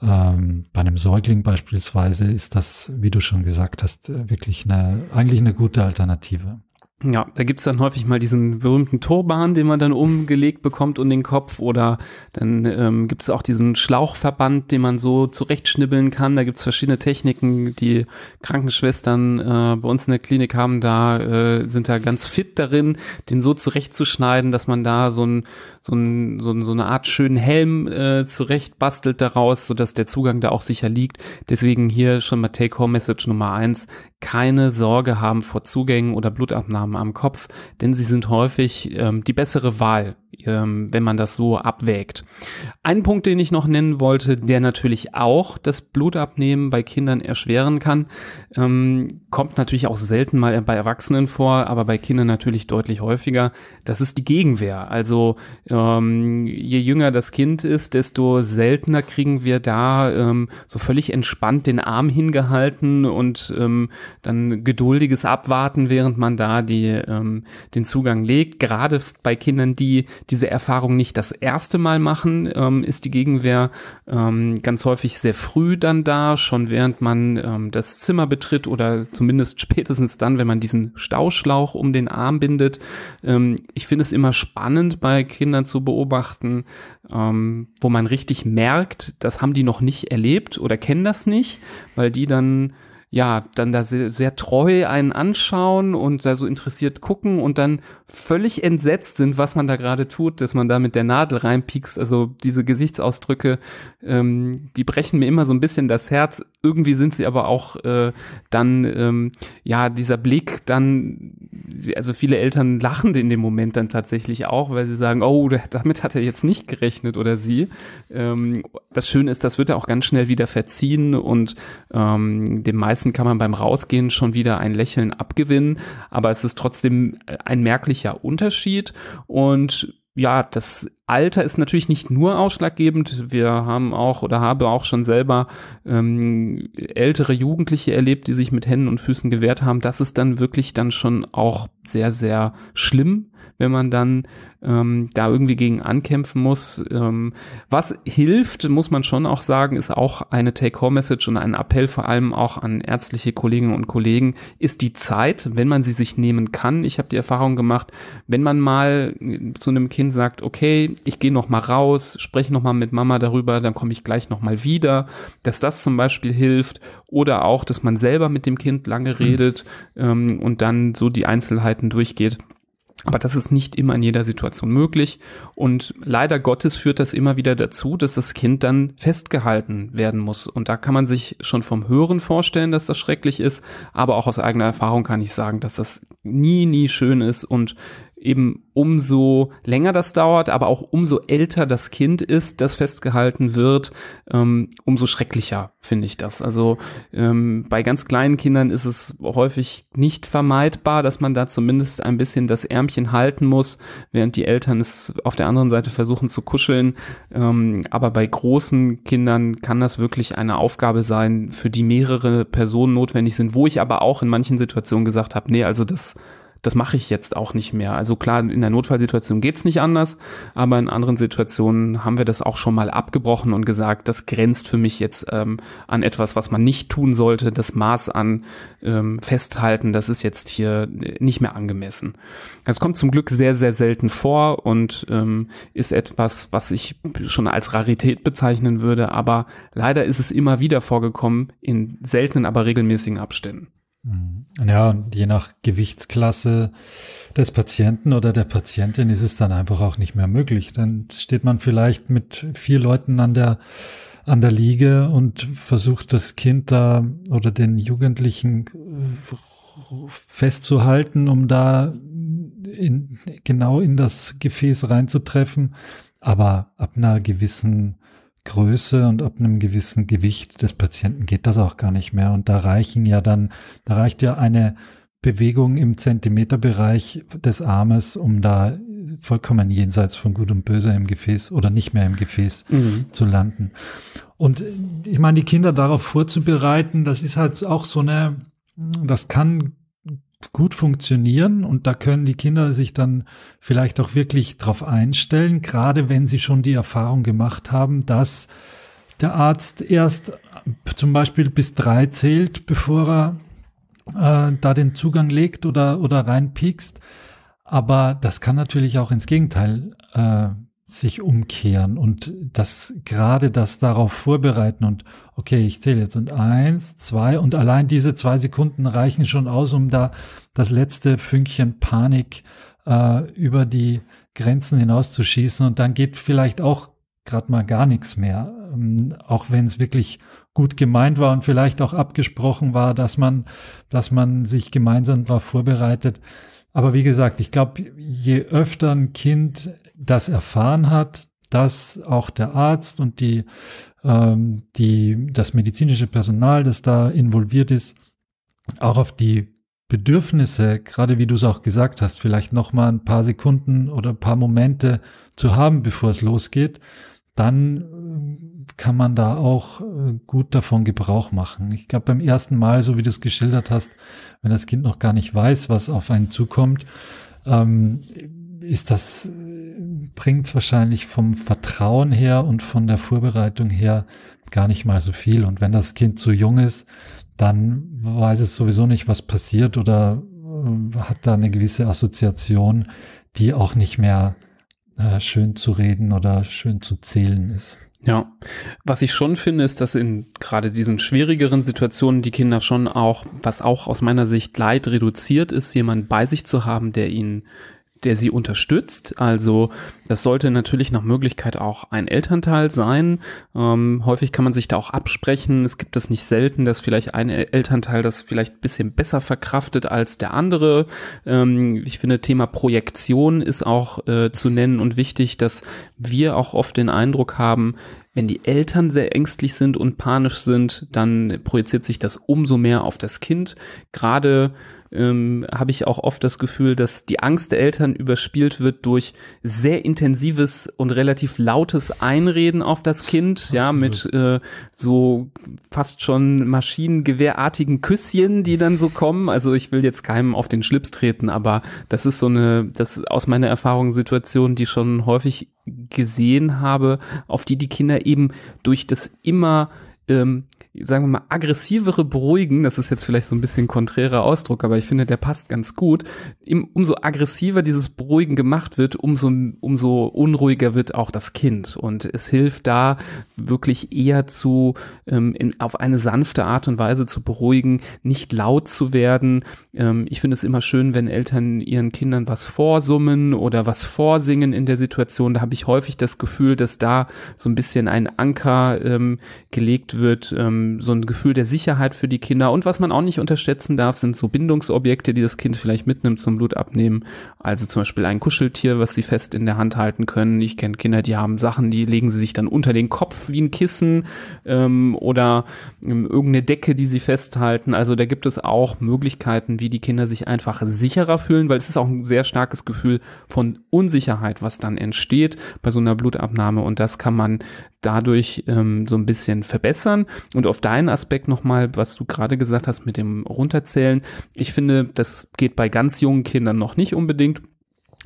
ähm, bei einem Säugling beispielsweise ist das, wie du schon gesagt hast, wirklich eine, eigentlich eine gute Alternative. Ja, da gibt's dann häufig mal diesen berühmten Turban, den man dann umgelegt bekommt um den Kopf oder dann ähm, gibt es auch diesen Schlauchverband, den man so zurechtschnibbeln kann. Da gibt's verschiedene Techniken, die Krankenschwestern äh, bei uns in der Klinik haben, da äh, sind da ganz fit darin, den so zurechtzuschneiden, dass man da so, ein, so, ein, so, ein, so eine Art schönen Helm äh, zurecht bastelt daraus, sodass der Zugang da auch sicher liegt. Deswegen hier schon mal Take-Home-Message Nummer eins keine Sorge haben vor Zugängen oder Blutabnahmen am Kopf, denn sie sind häufig ähm, die bessere Wahl ähm, wenn man das so abwägt. Ein Punkt, den ich noch nennen wollte, der natürlich auch das Blutabnehmen bei Kindern erschweren kann, ähm, kommt natürlich auch selten mal bei Erwachsenen vor, aber bei Kindern natürlich deutlich häufiger. Das ist die Gegenwehr. Also ähm, je jünger das Kind ist, desto seltener kriegen wir da ähm, so völlig entspannt den Arm hingehalten und ähm, dann geduldiges Abwarten, während man da die, ähm, den Zugang legt. Gerade bei Kindern, die diese Erfahrung nicht das erste Mal machen, ähm, ist die Gegenwehr ähm, ganz häufig sehr früh dann da, schon während man ähm, das Zimmer betritt oder zumindest *laughs* spätestens dann, wenn man diesen Stauschlauch um den Arm bindet. Ähm, ich finde es immer spannend bei Kindern zu beobachten, ähm, wo man richtig merkt, das haben die noch nicht erlebt oder kennen das nicht, weil die dann ja, dann da sehr, sehr treu einen anschauen und da so interessiert gucken und dann völlig entsetzt sind, was man da gerade tut, dass man da mit der Nadel reinpiekst. Also diese Gesichtsausdrücke, ähm, die brechen mir immer so ein bisschen das Herz. Irgendwie sind sie aber auch äh, dann, ähm, ja, dieser Blick, dann also viele Eltern lachen in dem Moment dann tatsächlich auch, weil sie sagen, oh, damit hat er jetzt nicht gerechnet oder sie. Ähm, das Schöne ist, das wird er auch ganz schnell wieder verziehen und ähm, dem meisten kann man beim Rausgehen schon wieder ein Lächeln abgewinnen, aber es ist trotzdem ein merklicher Unterschied und ja, das Alter ist natürlich nicht nur ausschlaggebend. Wir haben auch oder habe auch schon selber ähm, ältere Jugendliche erlebt, die sich mit Händen und Füßen gewehrt haben. Das ist dann wirklich dann schon auch sehr, sehr schlimm, wenn man dann ähm, da irgendwie gegen ankämpfen muss. Ähm, was hilft, muss man schon auch sagen, ist auch eine Take-Home-Message und ein Appell vor allem auch an ärztliche Kolleginnen und Kollegen, ist die Zeit, wenn man sie sich nehmen kann. Ich habe die Erfahrung gemacht, wenn man mal zu einem Kind sagt, okay, ich gehe noch mal raus, spreche noch mal mit Mama darüber, dann komme ich gleich noch mal wieder, dass das zum Beispiel hilft oder auch, dass man selber mit dem Kind lange redet ähm, und dann so die Einzelheiten durchgeht. Aber das ist nicht immer in jeder Situation möglich. Und leider Gottes führt das immer wieder dazu, dass das Kind dann festgehalten werden muss. Und da kann man sich schon vom Hören vorstellen, dass das schrecklich ist. Aber auch aus eigener Erfahrung kann ich sagen, dass das nie, nie schön ist und eben umso länger das dauert, aber auch umso älter das Kind ist, das festgehalten wird, ähm, umso schrecklicher finde ich das. Also ähm, bei ganz kleinen Kindern ist es häufig nicht vermeidbar, dass man da zumindest ein bisschen das Ärmchen halten muss, während die Eltern es auf der anderen Seite versuchen zu kuscheln. Ähm, aber bei großen Kindern kann das wirklich eine Aufgabe sein, für die mehrere Personen notwendig sind, wo ich aber auch in manchen Situationen gesagt habe, nee, also das das mache ich jetzt auch nicht mehr. Also klar, in der Notfallsituation geht's nicht anders, aber in anderen Situationen haben wir das auch schon mal abgebrochen und gesagt, das grenzt für mich jetzt ähm, an etwas, was man nicht tun sollte. Das Maß an ähm, Festhalten, das ist jetzt hier nicht mehr angemessen. Es kommt zum Glück sehr, sehr selten vor und ähm, ist etwas, was ich schon als Rarität bezeichnen würde, aber leider ist es immer wieder vorgekommen in seltenen, aber regelmäßigen Abständen. Mhm. Ja, und je nach Gewichtsklasse des Patienten oder der Patientin ist es dann einfach auch nicht mehr möglich. Dann steht man vielleicht mit vier Leuten an der, an der Liege und versucht das Kind da oder den Jugendlichen festzuhalten, um da in, genau in das Gefäß reinzutreffen. Aber ab einer gewissen Größe und ab einem gewissen Gewicht des Patienten geht das auch gar nicht mehr. Und da reichen ja dann, da reicht ja eine Bewegung im Zentimeterbereich des Armes, um da vollkommen jenseits von Gut und Böse im Gefäß oder nicht mehr im Gefäß mhm. zu landen. Und ich meine, die Kinder darauf vorzubereiten, das ist halt auch so eine, das kann gut funktionieren und da können die Kinder sich dann vielleicht auch wirklich drauf einstellen, gerade wenn sie schon die Erfahrung gemacht haben, dass der Arzt erst zum Beispiel bis drei zählt, bevor er äh, da den Zugang legt oder, oder reinpiekst. Aber das kann natürlich auch ins Gegenteil äh, sich umkehren und das gerade das darauf vorbereiten und okay, ich zähle jetzt und eins, zwei und allein diese zwei Sekunden reichen schon aus, um da das letzte Fünkchen Panik äh, über die Grenzen hinauszuschießen und dann geht vielleicht auch gerade mal gar nichts mehr, ähm, auch wenn es wirklich gut gemeint war und vielleicht auch abgesprochen war, dass man, dass man sich gemeinsam darauf vorbereitet. Aber wie gesagt, ich glaube, je öfter ein Kind das erfahren hat, dass auch der Arzt und die, ähm, die, das medizinische Personal, das da involviert ist, auch auf die Bedürfnisse, gerade wie du es auch gesagt hast, vielleicht noch mal ein paar Sekunden oder ein paar Momente zu haben, bevor es losgeht, dann äh, kann man da auch äh, gut davon Gebrauch machen. Ich glaube, beim ersten Mal, so wie du es geschildert hast, wenn das Kind noch gar nicht weiß, was auf einen zukommt, ähm, ist das bringt es wahrscheinlich vom Vertrauen her und von der Vorbereitung her gar nicht mal so viel. Und wenn das Kind zu jung ist, dann weiß es sowieso nicht, was passiert oder äh, hat da eine gewisse Assoziation, die auch nicht mehr äh, schön zu reden oder schön zu zählen ist. Ja, was ich schon finde, ist, dass in gerade diesen schwierigeren Situationen die Kinder schon auch, was auch aus meiner Sicht Leid reduziert ist, jemand bei sich zu haben, der ihnen der sie unterstützt. Also das sollte natürlich nach Möglichkeit auch ein Elternteil sein. Ähm, häufig kann man sich da auch absprechen. Es gibt es nicht selten, dass vielleicht ein Elternteil das vielleicht ein bisschen besser verkraftet als der andere. Ähm, ich finde, Thema Projektion ist auch äh, zu nennen und wichtig, dass wir auch oft den Eindruck haben, wenn die Eltern sehr ängstlich sind und panisch sind, dann projiziert sich das umso mehr auf das Kind. Gerade ähm, habe ich auch oft das Gefühl, dass die Angst der Eltern überspielt wird durch sehr intensives und relativ lautes Einreden auf das Kind, Absolut. ja, mit äh, so fast schon maschinengewehrartigen Küsschen, die dann so kommen. Also ich will jetzt keinem auf den Schlips treten, aber das ist so eine, das ist aus meiner Erfahrung Situation, die schon häufig gesehen habe, auf die die Kinder eben durch das immer ähm, sagen wir mal, aggressivere Beruhigen, das ist jetzt vielleicht so ein bisschen konträrer Ausdruck, aber ich finde, der passt ganz gut. Umso aggressiver dieses Beruhigen gemacht wird, umso, umso unruhiger wird auch das Kind. Und es hilft da wirklich eher zu, ähm, in, auf eine sanfte Art und Weise zu beruhigen, nicht laut zu werden. Ähm, ich finde es immer schön, wenn Eltern ihren Kindern was vorsummen oder was vorsingen in der Situation. Da habe ich häufig das Gefühl, dass da so ein bisschen ein Anker ähm, gelegt wird, ähm, so ein Gefühl der Sicherheit für die Kinder. Und was man auch nicht unterschätzen darf, sind so Bindungsobjekte, die das Kind vielleicht mitnimmt zum Blutabnehmen. Also zum Beispiel ein Kuscheltier, was sie fest in der Hand halten können. Ich kenne Kinder, die haben Sachen, die legen sie sich dann unter den Kopf wie ein Kissen ähm, oder ähm, irgendeine Decke, die sie festhalten. Also da gibt es auch Möglichkeiten, wie die Kinder sich einfach sicherer fühlen, weil es ist auch ein sehr starkes Gefühl von Unsicherheit, was dann entsteht bei so einer Blutabnahme. Und das kann man dadurch ähm, so ein bisschen verbessern. Und auf deinen Aspekt nochmal, was du gerade gesagt hast mit dem Runterzählen. Ich finde, das geht bei ganz jungen Kindern noch nicht unbedingt.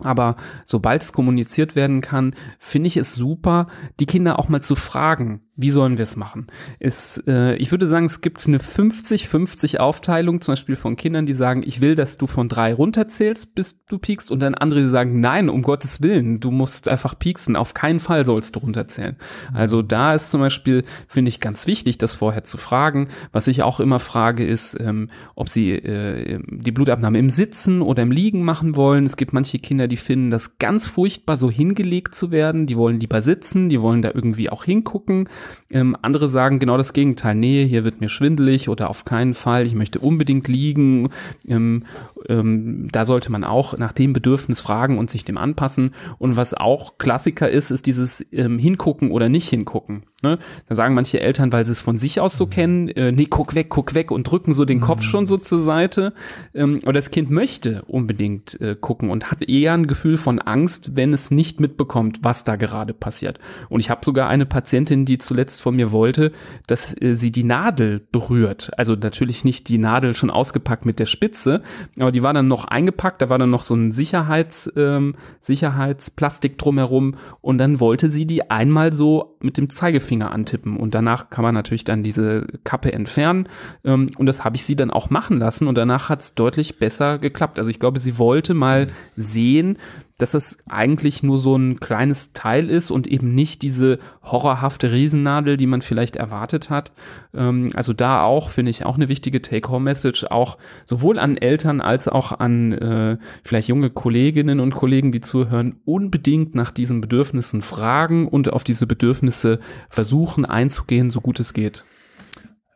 Aber sobald es kommuniziert werden kann, finde ich es super, die Kinder auch mal zu fragen, wie sollen wir es machen? Es, äh, ich würde sagen, es gibt eine 50-50 Aufteilung, zum Beispiel von Kindern, die sagen, ich will, dass du von drei runterzählst, bis du piekst, und dann andere, die sagen, nein, um Gottes Willen, du musst einfach pieksen, auf keinen Fall sollst du runterzählen. Also da ist zum Beispiel, finde ich, ganz wichtig, das vorher zu fragen. Was ich auch immer frage, ist, ähm, ob sie äh, die Blutabnahme im Sitzen oder im Liegen machen wollen. Es gibt manche Kinder, die finden das ganz furchtbar, so hingelegt zu werden. Die wollen lieber sitzen, die wollen da irgendwie auch hingucken. Ähm, andere sagen genau das Gegenteil. Nee, hier wird mir schwindelig oder auf keinen Fall. Ich möchte unbedingt liegen. Ähm, ähm, da sollte man auch nach dem Bedürfnis fragen und sich dem anpassen. Und was auch Klassiker ist, ist dieses ähm, Hingucken oder nicht hingucken. Ne? Da sagen manche Eltern, weil sie es von sich aus so mhm. kennen, äh, nee, guck weg, guck weg und drücken so den mhm. Kopf schon so zur Seite. Ähm, aber das Kind möchte unbedingt äh, gucken und hat eher ein Gefühl von Angst, wenn es nicht mitbekommt, was da gerade passiert. Und ich habe sogar eine Patientin, die zuletzt von mir wollte, dass äh, sie die Nadel berührt. Also natürlich nicht die Nadel schon ausgepackt mit der Spitze, aber die war dann noch eingepackt, da war dann noch so ein Sicherheits, ähm, Sicherheitsplastik drumherum und dann wollte sie die einmal so mit dem Zeigefinger Zeigefinger antippen und danach kann man natürlich dann diese Kappe entfernen ähm, und das habe ich sie dann auch machen lassen und danach hat es deutlich besser geklappt. Also ich glaube, sie wollte mal sehen, dass das eigentlich nur so ein kleines Teil ist und eben nicht diese horrorhafte Riesennadel, die man vielleicht erwartet hat. Ähm, also da auch, finde ich, auch eine wichtige Take-Home-Message, auch sowohl an Eltern als auch an äh, vielleicht junge Kolleginnen und Kollegen, die zuhören, unbedingt nach diesen Bedürfnissen fragen und auf diese Bedürfnisse versuchen einzugehen, so gut es geht.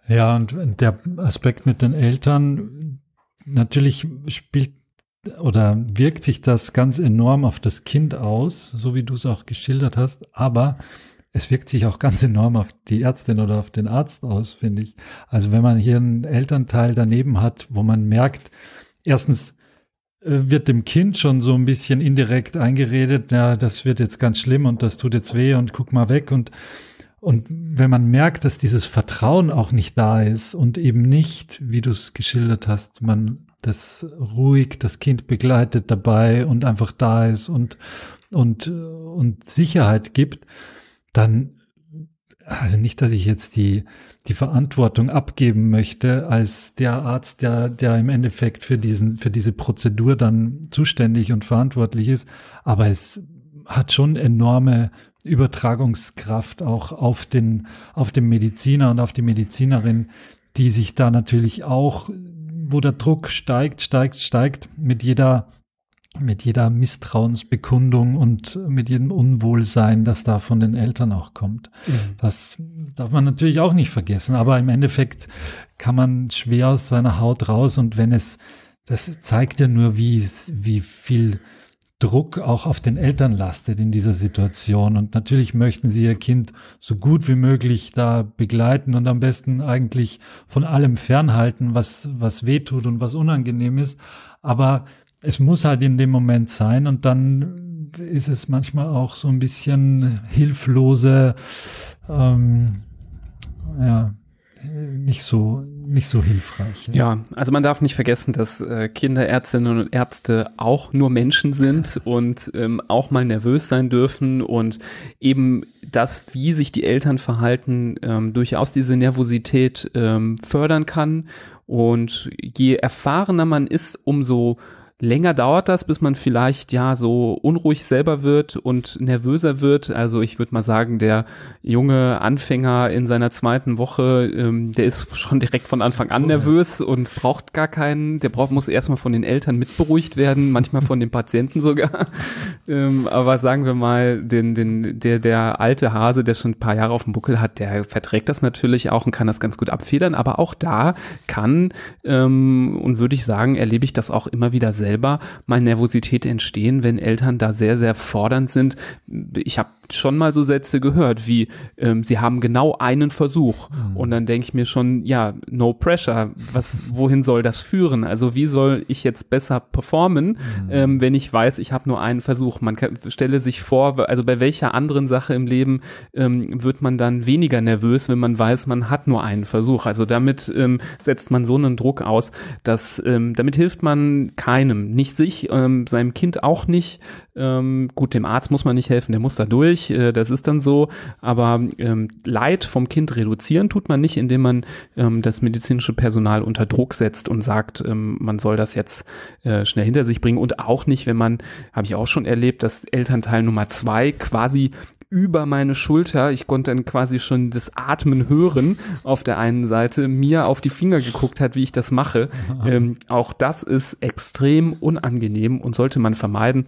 Ja, und der Aspekt mit den Eltern, natürlich spielt oder wirkt sich das ganz enorm auf das Kind aus, so wie du es auch geschildert hast, aber es wirkt sich auch ganz enorm auf die Ärztin oder auf den Arzt aus, finde ich. Also wenn man hier einen Elternteil daneben hat, wo man merkt, erstens äh, wird dem Kind schon so ein bisschen indirekt eingeredet, ja, das wird jetzt ganz schlimm und das tut jetzt weh und guck mal weg und und wenn man merkt, dass dieses Vertrauen auch nicht da ist und eben nicht, wie du es geschildert hast, man das ruhig das Kind begleitet dabei und einfach da ist und, und, und Sicherheit gibt, dann, also nicht, dass ich jetzt die, die Verantwortung abgeben möchte als der Arzt, der, der im Endeffekt für diesen, für diese Prozedur dann zuständig und verantwortlich ist, aber es hat schon enorme Übertragungskraft auch auf den, auf den Mediziner und auf die Medizinerin, die sich da natürlich auch wo der Druck steigt, steigt, steigt mit jeder mit jeder Misstrauensbekundung und mit jedem Unwohlsein, das da von den Eltern auch kommt. Mhm. Das darf man natürlich auch nicht vergessen, aber im Endeffekt kann man schwer aus seiner Haut raus und wenn es, das zeigt ja nur, wie, wie viel Druck auch auf den Eltern lastet in dieser Situation. Und natürlich möchten sie ihr Kind so gut wie möglich da begleiten und am besten eigentlich von allem fernhalten, was, was weh tut und was unangenehm ist. Aber es muss halt in dem Moment sein und dann ist es manchmal auch so ein bisschen hilflose, ähm, ja, nicht so nicht so hilfreich. Ja. ja, also man darf nicht vergessen, dass äh, Kinderärztinnen und Ärzte auch nur Menschen sind *laughs* und ähm, auch mal nervös sein dürfen und eben das, wie sich die Eltern verhalten, ähm, durchaus diese Nervosität ähm, fördern kann. Und je erfahrener man ist, umso länger dauert das, bis man vielleicht ja so unruhig selber wird und nervöser wird. Also ich würde mal sagen, der junge Anfänger in seiner zweiten Woche, ähm, der ist schon direkt von Anfang an nervös und braucht gar keinen, der braucht, muss erstmal von den Eltern mitberuhigt werden, manchmal von den Patienten sogar. *laughs* ähm, aber sagen wir mal, den, den, der, der alte Hase, der schon ein paar Jahre auf dem Buckel hat, der verträgt das natürlich auch und kann das ganz gut abfedern. Aber auch da kann ähm, und würde ich sagen, erlebe ich das auch immer wieder selbst selber mal Nervosität entstehen, wenn Eltern da sehr, sehr fordernd sind. Ich habe schon mal so Sätze gehört, wie ähm, sie haben genau einen Versuch. Mhm. Und dann denke ich mir schon, ja, no pressure. Was, wohin soll das führen? Also wie soll ich jetzt besser performen, mhm. ähm, wenn ich weiß, ich habe nur einen Versuch? Man kann, stelle sich vor, also bei welcher anderen Sache im Leben ähm, wird man dann weniger nervös, wenn man weiß, man hat nur einen Versuch. Also damit ähm, setzt man so einen Druck aus, dass ähm, damit hilft man keinem, nicht sich, ähm, seinem Kind auch nicht. Ähm, gut, dem Arzt muss man nicht helfen, der muss da durch, äh, das ist dann so. Aber ähm, Leid vom Kind reduzieren tut man nicht, indem man ähm, das medizinische Personal unter Druck setzt und sagt, ähm, man soll das jetzt äh, schnell hinter sich bringen. Und auch nicht, wenn man, habe ich auch schon erlebt, dass Elternteil Nummer zwei quasi über meine Schulter. Ich konnte dann quasi schon das Atmen hören auf der einen Seite, mir auf die Finger geguckt hat, wie ich das mache. Ähm, auch das ist extrem unangenehm und sollte man vermeiden.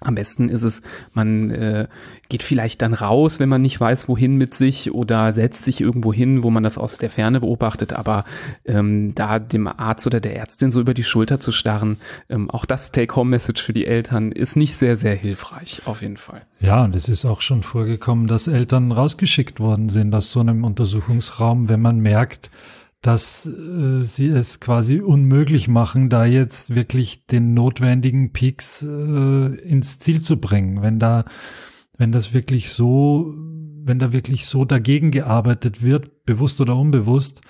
Am besten ist es, man äh, geht vielleicht dann raus, wenn man nicht weiß, wohin mit sich oder setzt sich irgendwo hin, wo man das aus der Ferne beobachtet. Aber ähm, da dem Arzt oder der Ärztin so über die Schulter zu starren, ähm, auch das Take-Home-Message für die Eltern ist nicht sehr, sehr hilfreich, auf jeden Fall. Ja, und es ist auch schon vorgekommen, dass Eltern rausgeschickt worden sind aus so einem Untersuchungsraum, wenn man merkt, dass äh, sie es quasi unmöglich machen, da jetzt wirklich den notwendigen Peaks äh, ins Ziel zu bringen. Wenn da, wenn das wirklich so, wenn da wirklich so dagegen gearbeitet wird, bewusst oder unbewusst,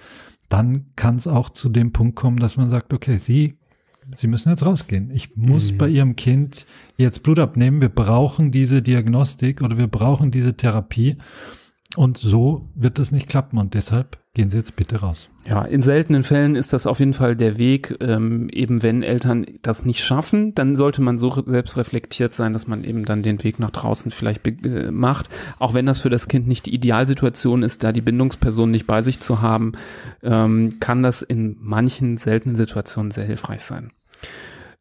dann kann es auch zu dem Punkt kommen, dass man sagt, okay, Sie, Sie müssen jetzt rausgehen. Ich muss mhm. bei Ihrem Kind jetzt Blut abnehmen. Wir brauchen diese Diagnostik oder wir brauchen diese Therapie. Und so wird das nicht klappen und deshalb gehen Sie jetzt bitte raus. Ja, in seltenen Fällen ist das auf jeden Fall der Weg. Ähm, eben wenn Eltern das nicht schaffen, dann sollte man so selbst reflektiert sein, dass man eben dann den Weg nach draußen vielleicht äh, macht. Auch wenn das für das Kind nicht die Idealsituation ist, da die Bindungsperson nicht bei sich zu haben, ähm, kann das in manchen seltenen Situationen sehr hilfreich sein.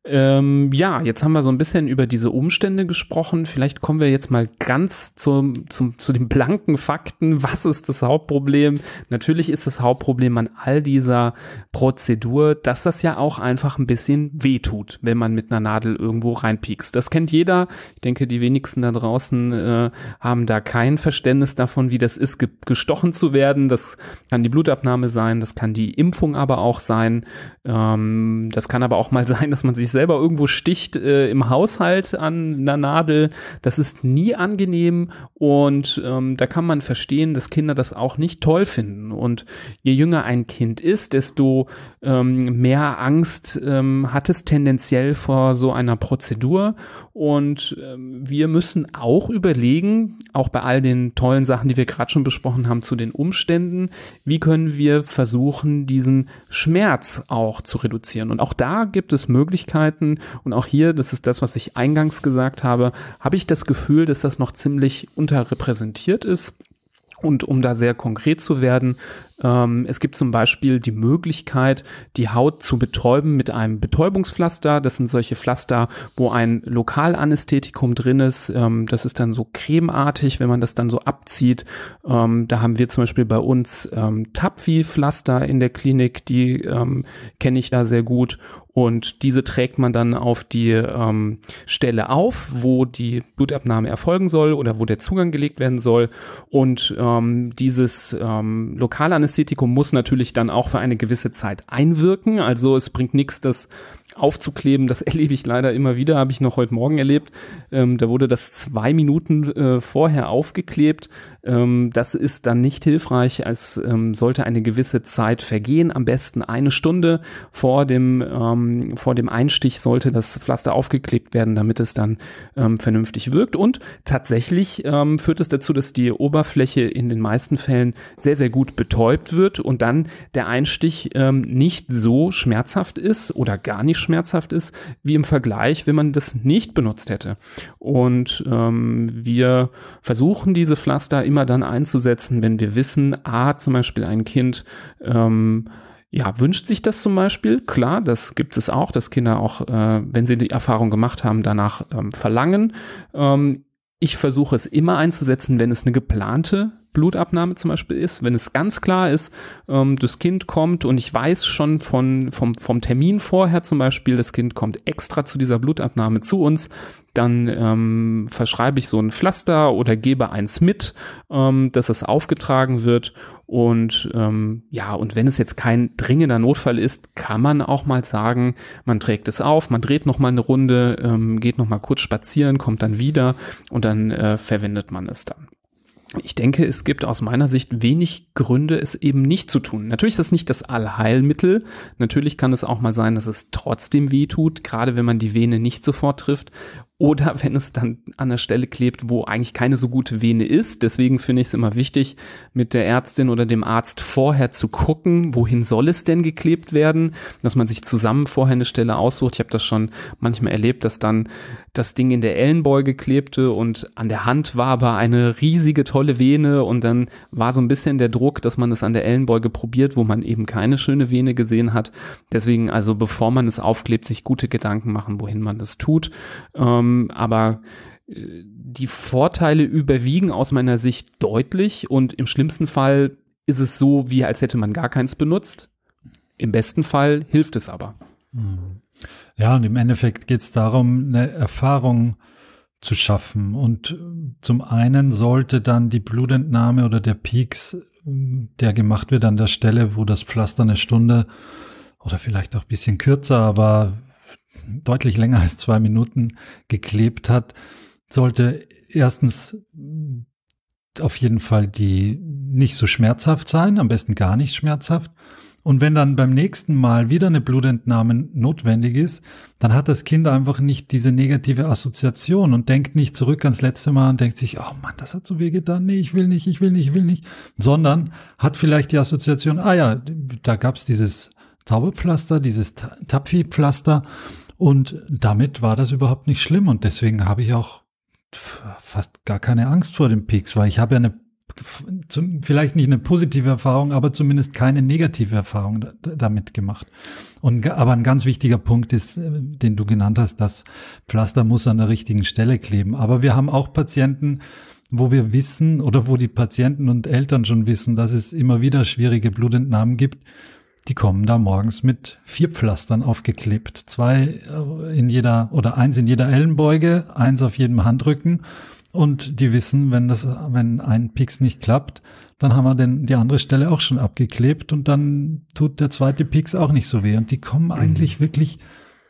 Ähm, ja, jetzt haben wir so ein bisschen über diese Umstände gesprochen. Vielleicht kommen wir jetzt mal ganz zum, zum, zu den blanken Fakten. Was ist das Hauptproblem? Natürlich ist das Hauptproblem an all dieser Prozedur, dass das ja auch einfach ein bisschen wehtut, wenn man mit einer Nadel irgendwo reinpiekst. Das kennt jeder. Ich denke, die wenigsten da draußen äh, haben da kein Verständnis davon, wie das ist, ge gestochen zu werden. Das kann die Blutabnahme sein, das kann die Impfung aber auch sein. Ähm, das kann aber auch mal *laughs* sein, dass man sich selber irgendwo sticht äh, im Haushalt an einer Nadel, das ist nie angenehm und ähm, da kann man verstehen, dass Kinder das auch nicht toll finden. Und je jünger ein Kind ist, desto ähm, mehr Angst ähm, hat es tendenziell vor so einer Prozedur. Und ähm, wir müssen auch überlegen, auch bei all den tollen Sachen, die wir gerade schon besprochen haben, zu den Umständen, wie können wir versuchen, diesen Schmerz auch zu reduzieren. Und auch da gibt es Möglichkeiten. Und auch hier, das ist das, was ich eingangs gesagt habe, habe ich das Gefühl, dass das noch ziemlich unterrepräsentiert ist. Und um da sehr konkret zu werden, Ähm, es gibt zum Beispiel die Möglichkeit, die Haut zu betäuben mit einem Betäubungspflaster. Das sind solche Pflaster, wo ein Lokalanästhetikum drin ist. Ähm, das ist dann so cremeartig, wenn man das dann so abzieht. Ähm, da haben wir zum Beispiel bei uns ähm, Tapfi-Pflaster in der Klinik, die ähm, kenne ich da sehr gut. Und diese trägt man dann auf die ähm, Stelle auf, wo die Blutabnahme erfolgen soll oder wo der Zugang gelegt werden soll. Und ähm, dieses ähm, Lokalanästhetikum muss natürlich dann auch für eine gewisse Zeit einwirken. Also es bringt nichts, das aufzukleben. Das *laughs* erlebe ich leider immer wieder, habe ich noch heute Morgen erlebt. Ähm, da wurde das zwei Minuten äh, vorher aufgeklebt. Ähm, das ist dann nicht hilfreich. Es ähm, sollte eine gewisse Zeit vergehen. Am besten eine Stunde vor dem, ähm, vor dem Einstich sollte das Pflaster aufgeklebt werden, damit es dann ähm, vernünftig wirkt. Und tatsächlich ähm, führt es dazu, dass die Oberfläche in den meisten Fällen sehr, sehr gut betäubt wird und dann der Einstich nicht so schmerzhaft ist oder gar nicht schmerzhaft ist, wie im Vergleich, wenn man das nicht benutzt hätte. Und ähm, wir versuchen diese Pflaster immer dann einzusetzen, wenn wir wissen, a, zum Beispiel ein Kind ähm, ja, wünscht sich das zum Beispiel? Klar, das gibt es auch, dass Kinder auch, äh, wenn sie die Erfahrung gemacht haben, danach ähm, verlangen. Ähm, ich versuche es immer einzusetzen, wenn es eine geplante Blutabnahme zum Beispiel ist, wenn es ganz klar ist, ähm, das Kind kommt und ich weiß schon von, vom, vom Termin vorher zum Beispiel, das Kind kommt extra zu dieser Blutabnahme zu uns, dann ähm, verschreibe ich so ein Pflaster oder gebe eins mit, ähm, dass es aufgetragen wird. Und ähm, ja, und wenn es jetzt kein dringender Notfall ist, kann man auch mal sagen, man trägt es auf, man dreht noch mal eine Runde, ähm, geht noch mal kurz spazieren, kommt dann wieder und dann äh, verwendet man es dann. Ich denke, es gibt aus meiner Sicht wenig Gründe, es eben nicht zu tun. Natürlich ist das nicht das Allheilmittel. Natürlich kann es auch mal sein, dass es trotzdem weh tut, gerade wenn man die Vene nicht sofort trifft oder wenn es dann an der Stelle klebt, wo eigentlich keine so gute Vene ist. Deswegen finde ich es immer wichtig, mit der Ärztin oder dem Arzt vorher zu gucken, wohin soll es denn geklebt werden, dass man sich zusammen vorher eine Stelle aussucht. Ich habe das schon manchmal erlebt, dass dann das Ding in der Ellenbeuge klebte und an der Hand war aber eine riesige tolle Vene und dann war so ein bisschen der Druck, dass man es an der Ellenbeuge probiert, wo man eben keine schöne Vene gesehen hat. Deswegen also bevor man es aufklebt, sich gute Gedanken machen, wohin man das tut. Ähm, ähm, aber äh, die Vorteile überwiegen aus meiner Sicht deutlich und im schlimmsten Fall ist es so, wie als hätte man gar keins benutzt. Im besten Fall hilft es aber. Hm. Ja, und im Endeffekt geht es darum, eine Erfahrung zu schaffen. Und zum einen sollte dann die Blutentnahme oder der Peaks, der gemacht wird an der Stelle, wo das Pflaster eine Stunde oder vielleicht auch ein bisschen kürzer, aber deutlich länger als zwei Minuten geklebt hat, sollte erstens auf jeden Fall die nicht so schmerzhaft sein, am besten gar nicht schmerzhaft. Und wenn dann beim nächsten Mal wieder eine Blutentnahme notwendig ist, dann hat das Kind einfach nicht diese negative Assoziation und denkt nicht zurück ans letzte Mal und denkt sich, oh Mann, das hat so weh getan, nee, ich will nicht, ich will nicht, ich will nicht, sondern hat vielleicht die Assoziation, ah ja, da gab's dieses Zauberpflaster, dieses Tapfi-Pflaster und damit war das überhaupt nicht schlimm und deswegen habe ich auch fast gar keine Angst vor den Peaks, weil ich habe ja eine vielleicht nicht eine positive Erfahrung, aber zumindest keine negative Erfahrung damit gemacht. Und aber ein ganz wichtiger Punkt ist, äh, den du genannt hast, das Pflaster muss an der richtigen Stelle kleben. Aber wir haben auch Patienten, wo wir wissen oder wo die Patienten und Eltern schon wissen, dass es immer wieder schwierige Blutentnahmen gibt die kommen da morgens mit vier Pflastern aufgeklebt. Zwei äh, in jeder oder eins in jeder Ellenbeuge, eins auf jedem Handrücken. Und die wissen, wenn das, wenn ein Pix nicht klappt, dann haben wir denn die andere Stelle auch schon abgeklebt und dann tut der zweite Pix auch nicht so weh. Und die kommen mhm. eigentlich wirklich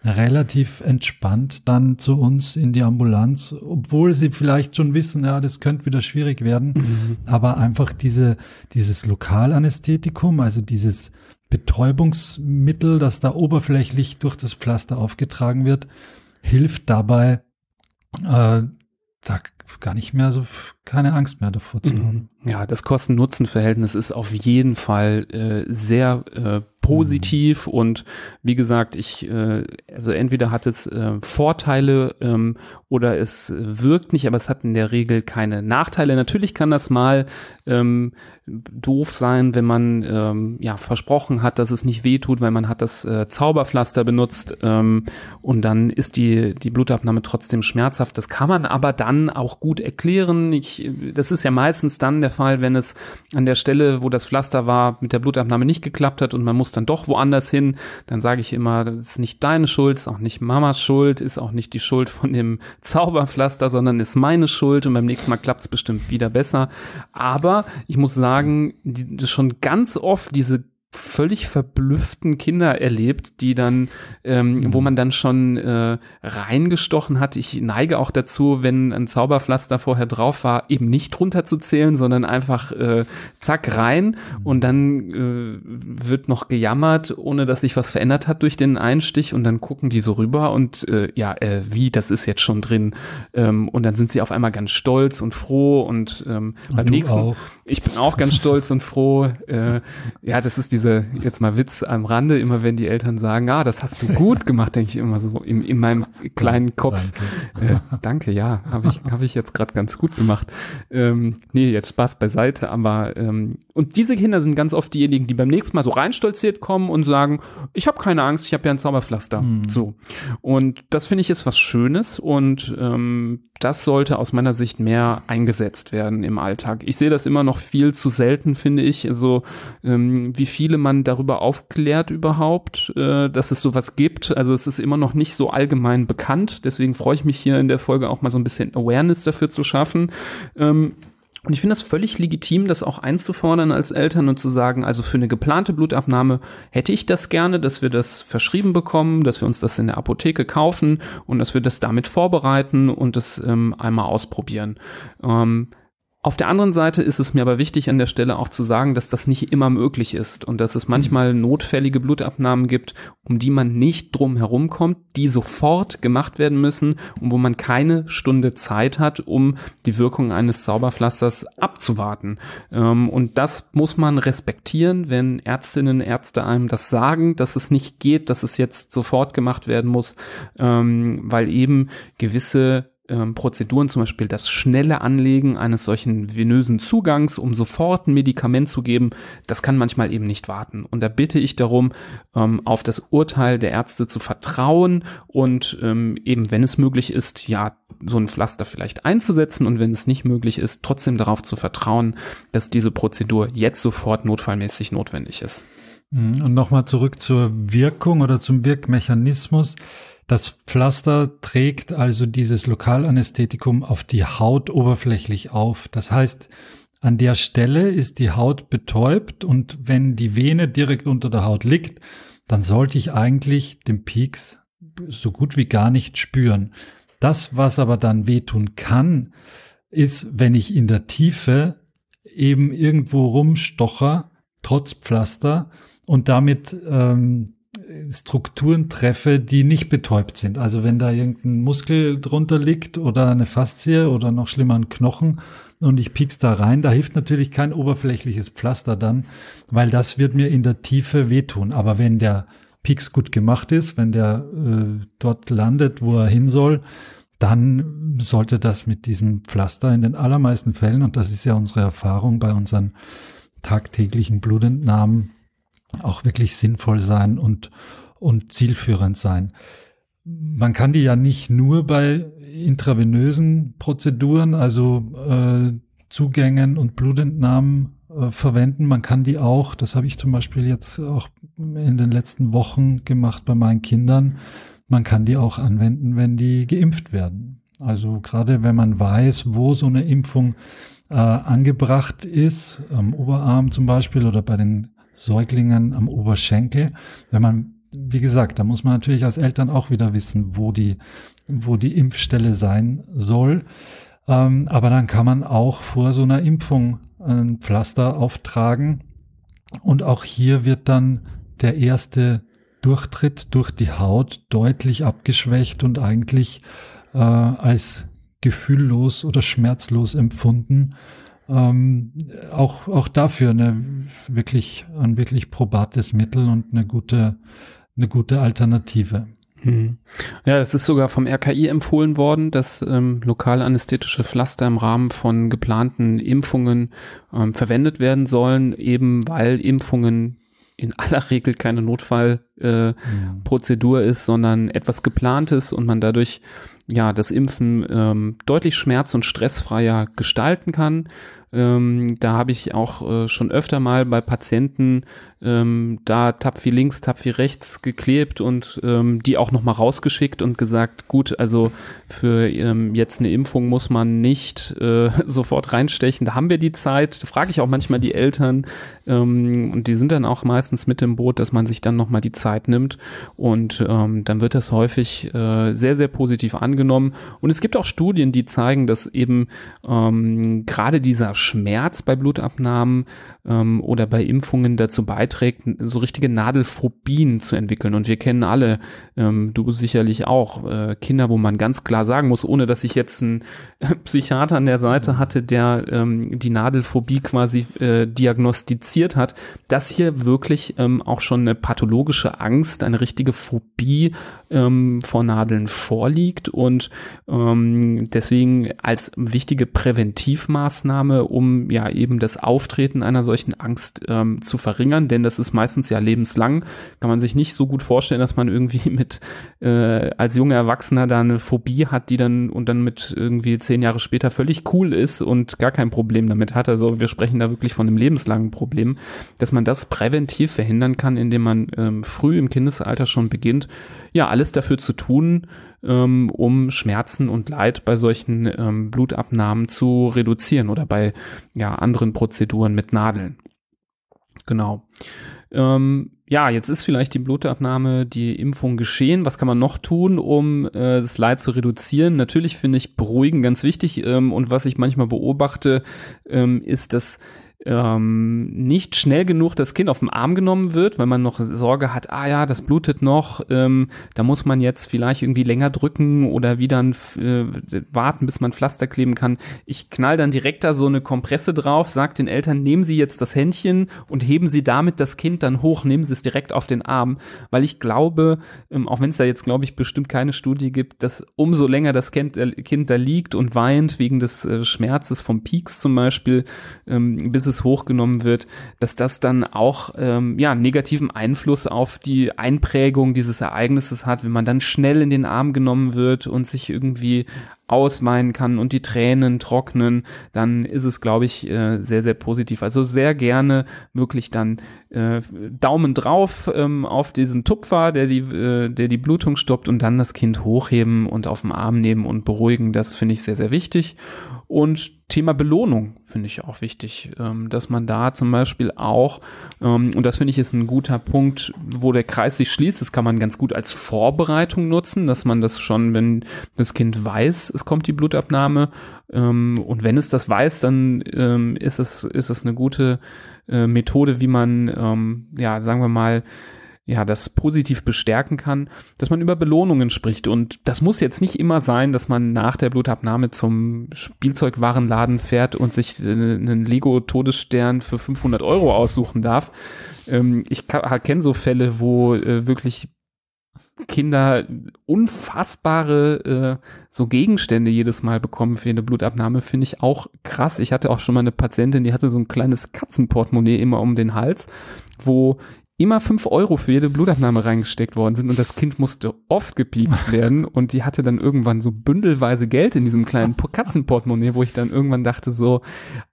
relativ entspannt dann zu uns in die Ambulanz, obwohl sie vielleicht schon wissen, ja, das könnte wieder schwierig werden, mhm. aber einfach diese, dieses Lokalanästhetikum, also dieses Betäubungsmittel, das da oberflächlich durch das Pflaster aufgetragen wird, hilft dabei, äh, da gar nicht mehr so, keine Angst mehr davor zu mhm. haben. Ja, das Kosten-Nutzen-Verhältnis ist auf jeden Fall äh, sehr äh, positiv mhm. und wie gesagt, ich, äh, also entweder hat es äh, Vorteile ähm, oder es wirkt nicht, aber es hat in der Regel keine Nachteile. Natürlich kann das mal ähm, doof sein, wenn man ähm, ja versprochen hat, dass es nicht wehtut, weil man hat das äh, Zauberpflaster benutzt ähm, und dann ist die die Blutabnahme trotzdem schmerzhaft. Das kann man aber dann auch gut erklären. Ich, das ist ja meistens dann der Fall, wenn es an der Stelle, wo das Pflaster war, mit der Blutabnahme nicht geklappt hat und man muss dann doch woanders hin. Dann sage ich immer, das ist nicht deine Schuld, ist auch nicht Mamas Schuld, ist auch nicht die Schuld von dem *laughs* Zauberpflaster, sondern ist meine Schuld und beim nächsten Mal klappt es bestimmt wieder besser. Aber ich muss sagen, die, schon ganz oft diese völlig verblüfften Kinder erlebt, die dann, ähm, mhm. wo man dann schon äh, reingestochen hat. Ich neige auch dazu, wenn ein Zauberpflaster vorher drauf war, eben nicht runterzuzählen, sondern einfach äh, zack rein mhm. und dann äh, wird noch gejammert, ohne dass sich was verändert hat durch den Einstich und dann gucken die so rüber und äh, ja, äh, wie, das ist jetzt schon drin. Ähm, und dann sind sie auf einmal ganz stolz und froh und ähm, beim nächsten, auch. ich bin auch ganz stolz und froh. Äh, ja, das ist die diese, jetzt mal Witz am Rande, immer wenn die Eltern sagen, ah, das hast du gut gemacht, denke ich immer so in, in meinem kleinen Kopf. Danke, äh, danke ja, habe ich, hab ich jetzt gerade ganz gut gemacht. Ähm, nee, jetzt Spaß beiseite, aber ähm, und diese Kinder sind ganz oft diejenigen, die beim nächsten Mal so reinstolziert kommen und sagen, ich habe keine Angst, ich habe ja ein Zauberpflaster. Mhm. So. Und das finde ich ist was Schönes und ähm, das sollte aus meiner Sicht mehr eingesetzt werden im Alltag. Ich sehe das immer noch viel zu selten, finde ich. Also ähm, wie viele man darüber aufklärt überhaupt, äh, dass es sowas gibt. Also es ist immer noch nicht so allgemein bekannt. Deswegen freue ich mich hier in der Folge auch mal so ein bisschen Awareness dafür zu schaffen. Ähm, und ich finde das völlig legitim, das auch einzufordern als Eltern und zu sagen, also für eine geplante Blutabnahme hätte ich das gerne, dass wir das verschrieben bekommen, dass wir uns das in der Apotheke kaufen und dass wir das damit vorbereiten und das ähm, einmal ausprobieren. Ähm, auf der anderen Seite ist es mir aber wichtig an der Stelle auch zu sagen, dass das nicht immer möglich ist und dass es manchmal notfällige Blutabnahmen gibt, um die man nicht drum herum kommt, die sofort gemacht werden müssen und wo man keine Stunde Zeit hat, um die Wirkung eines Zauberpflasters abzuwarten. Ähm, und das muss man respektieren, wenn Ärztinnen, Ärzte einem das sagen, dass es nicht geht, dass es jetzt sofort gemacht werden muss, ähm, weil eben gewisse ähm, Prozeduren, zum Beispiel das schnelle Anlegen eines solchen venösen Zugangs, um sofort ein Medikament zu geben, das kann manchmal eben nicht warten. Und da bitte ich darum, ähm, auf das Urteil der Ärzte zu vertrauen und ähm, eben, wenn es möglich ist, ja, so ein Pflaster vielleicht einzusetzen und wenn es nicht möglich ist, trotzdem darauf zu vertrauen, dass diese Prozedur jetzt sofort notfallmäßig notwendig ist. Mhm. Und nochmal zurück zur Wirkung oder zum Wirkmechanismus. Das Pflaster trägt also dieses Lokalanästhetikum auf die Haut oberflächlich auf. Das heißt, an der Stelle ist die Haut betäubt und wenn die Vene direkt unter der Haut liegt, dann sollte ich eigentlich den Peaks so gut wie gar nicht spüren. Das, was aber dann wehtun kann, ist, wenn ich in der Tiefe eben irgendwo rumstocher, trotz Pflaster und damit ähm, Strukturen treffe, die nicht betäubt sind. Also wenn da irgendein Muskel drunter liegt oder eine Faszie oder noch schlimmer ein Knochen und ich piek's da rein, da hilft natürlich kein oberflächliches Pflaster dann, weil das wird mir in der Tiefe wehtun. Aber wenn der Pieks gut gemacht ist, wenn der äh, dort landet, wo er hin soll, dann sollte das mit diesem Pflaster in den allermeisten Fällen, und das ist ja unsere Erfahrung bei unseren tagtäglichen Blutentnahmen, auch wirklich sinnvoll sein und, und zielführend sein. Man kann die ja nicht nur bei intravenösen Prozeduren, also äh, Zugängen und Blutentnahmen äh, verwenden. Man kann die auch, das habe ich zum Beispiel jetzt auch in den letzten Wochen gemacht bei meinen Kindern, man kann die auch anwenden, wenn die geimpft werden. Also gerade wenn man weiß, wo so eine Impfung äh, angebracht ist, am Oberarm zum Beispiel oder bei den Säuglingen am Oberschenkel. Wenn man, wie gesagt, da muss man natürlich als Eltern auch wieder wissen, wo die, wo die Impfstelle sein soll. Ähm, aber dann kann man auch vor so einer Impfung ein Pflaster auftragen. Und auch hier wird dann der erste Durchtritt durch die Haut deutlich abgeschwächt und eigentlich äh, als gefühllos oder schmerzlos empfunden. Ähm, auch, auch dafür eine wirklich, ein wirklich probates Mittel und eine gute, eine gute Alternative. Hm. Ja, es ist sogar vom RKI empfohlen worden, dass ähm, lokal anästhetische Pflaster im Rahmen von geplanten Impfungen ähm, verwendet werden sollen, eben weil Impfungen in aller Regel keine Notfallprozedur äh, mhm. ist, sondern etwas geplantes und man dadurch ja das Impfen ähm, deutlich schmerz- und stressfreier gestalten kann. Ähm, da habe ich auch äh, schon öfter mal bei Patienten ähm, da Tapfi links, Tapfi rechts geklebt und ähm, die auch nochmal rausgeschickt und gesagt, gut, also für ähm, jetzt eine Impfung muss man nicht äh, *laughs* sofort reinstechen. Da haben wir die Zeit. Da frage ich auch manchmal die Eltern ähm, und die sind dann auch meistens mit im Boot, dass man sich dann nochmal die Zeit nimmt und ähm, dann wird das häufig äh, sehr, sehr positiv angenommen. Und es gibt auch Studien, die zeigen, dass eben gerade dieser Schmerz bei Blutabnahmen ähm, oder bei Impfungen dazu beiträgt, so richtige Nadelphobien zu entwickeln. Und wir kennen alle, ähm, du sicherlich auch, äh, Kinder, wo man ganz klar sagen muss, ohne dass ich jetzt einen Psychiater an der Seite hatte, der ähm, die Nadelphobie quasi äh, diagnostiziert hat, dass hier wirklich ähm, auch schon eine pathologische Angst, eine richtige Phobie ähm, vor Nadeln vorliegt und ähm, deswegen als wichtige Präventivmaßnahme, um ja eben das Auftreten einer solchen Angst ähm, zu verringern, denn das ist meistens ja lebenslang, kann man sich nicht so gut vorstellen, dass man irgendwie *laughs* mit äh, als junger Erwachsener da eine Phobie hat, die dann und dann mit irgendwie zehn Jahre später völlig cool ist und gar kein Problem damit hat. Also wir sprechen da wirklich von einem lebenslangen Problem, dass man das präventiv verhindern kann, indem man ähm, früh im Kindesalter schon beginnt, ja, alles dafür zu tun, ähm, um Schmerzen und Leid bei solchen ähm, Blutabnahmen zu reduzieren oder bei ja, anderen Prozeduren mit Nadeln. Genau. Ähm, ja, jetzt ist vielleicht die Blutabnahme, die Impfung geschehen. Was kann man noch tun, um äh, das Leid zu reduzieren? Natürlich finde ich beruhigen ganz wichtig. Ähm, und was ich manchmal beobachte, ähm, ist, dass ähm, nicht schnell genug das Kind auf den Arm genommen wird, weil man noch Sorge hat, ah ja, das blutet noch, ähm, da muss man jetzt vielleicht irgendwie länger drücken oder wieder ein, äh, warten, bis man Pflaster kleben kann. Ich knall dann direkt da so eine Kompresse drauf, sag den Eltern, nehmen Sie jetzt das Händchen und heben Sie damit das Kind dann hoch, nehmen Sie es direkt auf den Arm, weil ich glaube, ähm, auch wenn es da jetzt, glaube ich, bestimmt keine Studie gibt, dass umso länger das Kind, äh, kind da liegt und weint wegen des äh, Schmerzes vom Peaks zum Beispiel, ähm, bis es hochgenommen wird, dass das dann auch ähm, ja negativen Einfluss auf die Einprägung dieses Ereignisses hat, wenn man dann schnell in den Arm genommen wird und sich irgendwie ausweinen kann und die Tränen trocknen, dann ist es, glaube ich, äh, sehr, sehr positiv. Also sehr gerne wirklich dann äh, Daumen drauf ähm, auf diesen Tupfer, der die, äh, der die Blutung stoppt und dann das Kind hochheben und auf den Arm nehmen und beruhigen. Das finde ich sehr, sehr wichtig. Und Thema Belohnung finde ich auch wichtig, ähm, dass man da zum Beispiel auch, ähm, und das finde ich ist ein guter Punkt, wo der Kreis sich schließt, das kann man ganz gut als Vorbereitung nutzen, dass man das schon, wenn das Kind weiß, es kommt die Blutabnahme, ähm, und wenn es das weiß, dann ähm, ist es, ist es eine gute äh, Methode, wie man, ähm, ja, sagen wir mal, ja, das positiv bestärken kann, dass man über Belohnungen spricht. Und das muss jetzt nicht immer sein, dass man nach der Blutabnahme zum Spielzeugwarenladen fährt und sich äh, einen Lego-Todesstern für 500 Euro aussuchen darf. Ähm, ich kenne so Fälle, wo äh, wirklich Kinder unfassbare äh, so Gegenstände jedes Mal bekommen für eine Blutabnahme, finde ich auch krass. Ich hatte auch schon mal eine Patientin, die hatte so ein kleines Katzenportemonnaie immer um den Hals, wo immer fünf Euro für jede Blutabnahme reingesteckt worden sind und das Kind musste oft gepiekst *laughs* werden und die hatte dann irgendwann so bündelweise Geld in diesem kleinen Katzenportemonnaie, wo ich dann irgendwann dachte so,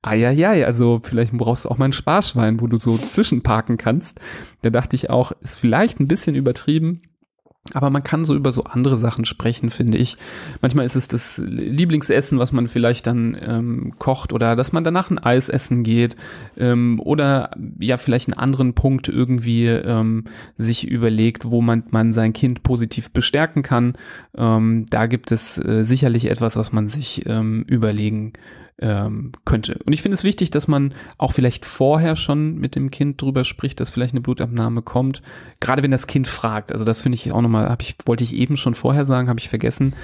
ah ja, ja, also vielleicht brauchst du auch mal ein Sparschwein, wo du so zwischenparken kannst. Da dachte ich auch, ist vielleicht ein bisschen übertrieben, aber man kann so über so andere Sachen sprechen, finde ich. Manchmal ist es das Lieblingsessen, was man vielleicht dann ähm, kocht oder dass man danach ein Eis essen geht ähm, oder ja vielleicht einen anderen Punkt irgendwie ähm, sich überlegt, wo man, man sein Kind positiv bestärken kann. Ähm, da gibt es äh, sicherlich etwas, was man sich ähm, überlegen ähm, könnte. Und ich finde es wichtig, dass man auch vielleicht vorher schon mit dem Kind drüber spricht, dass vielleicht eine Blutabnahme kommt. Gerade wenn das Kind fragt. Also das finde ich auch nochmal, hab ich, wollte ich eben schon vorher sagen, habe ich vergessen.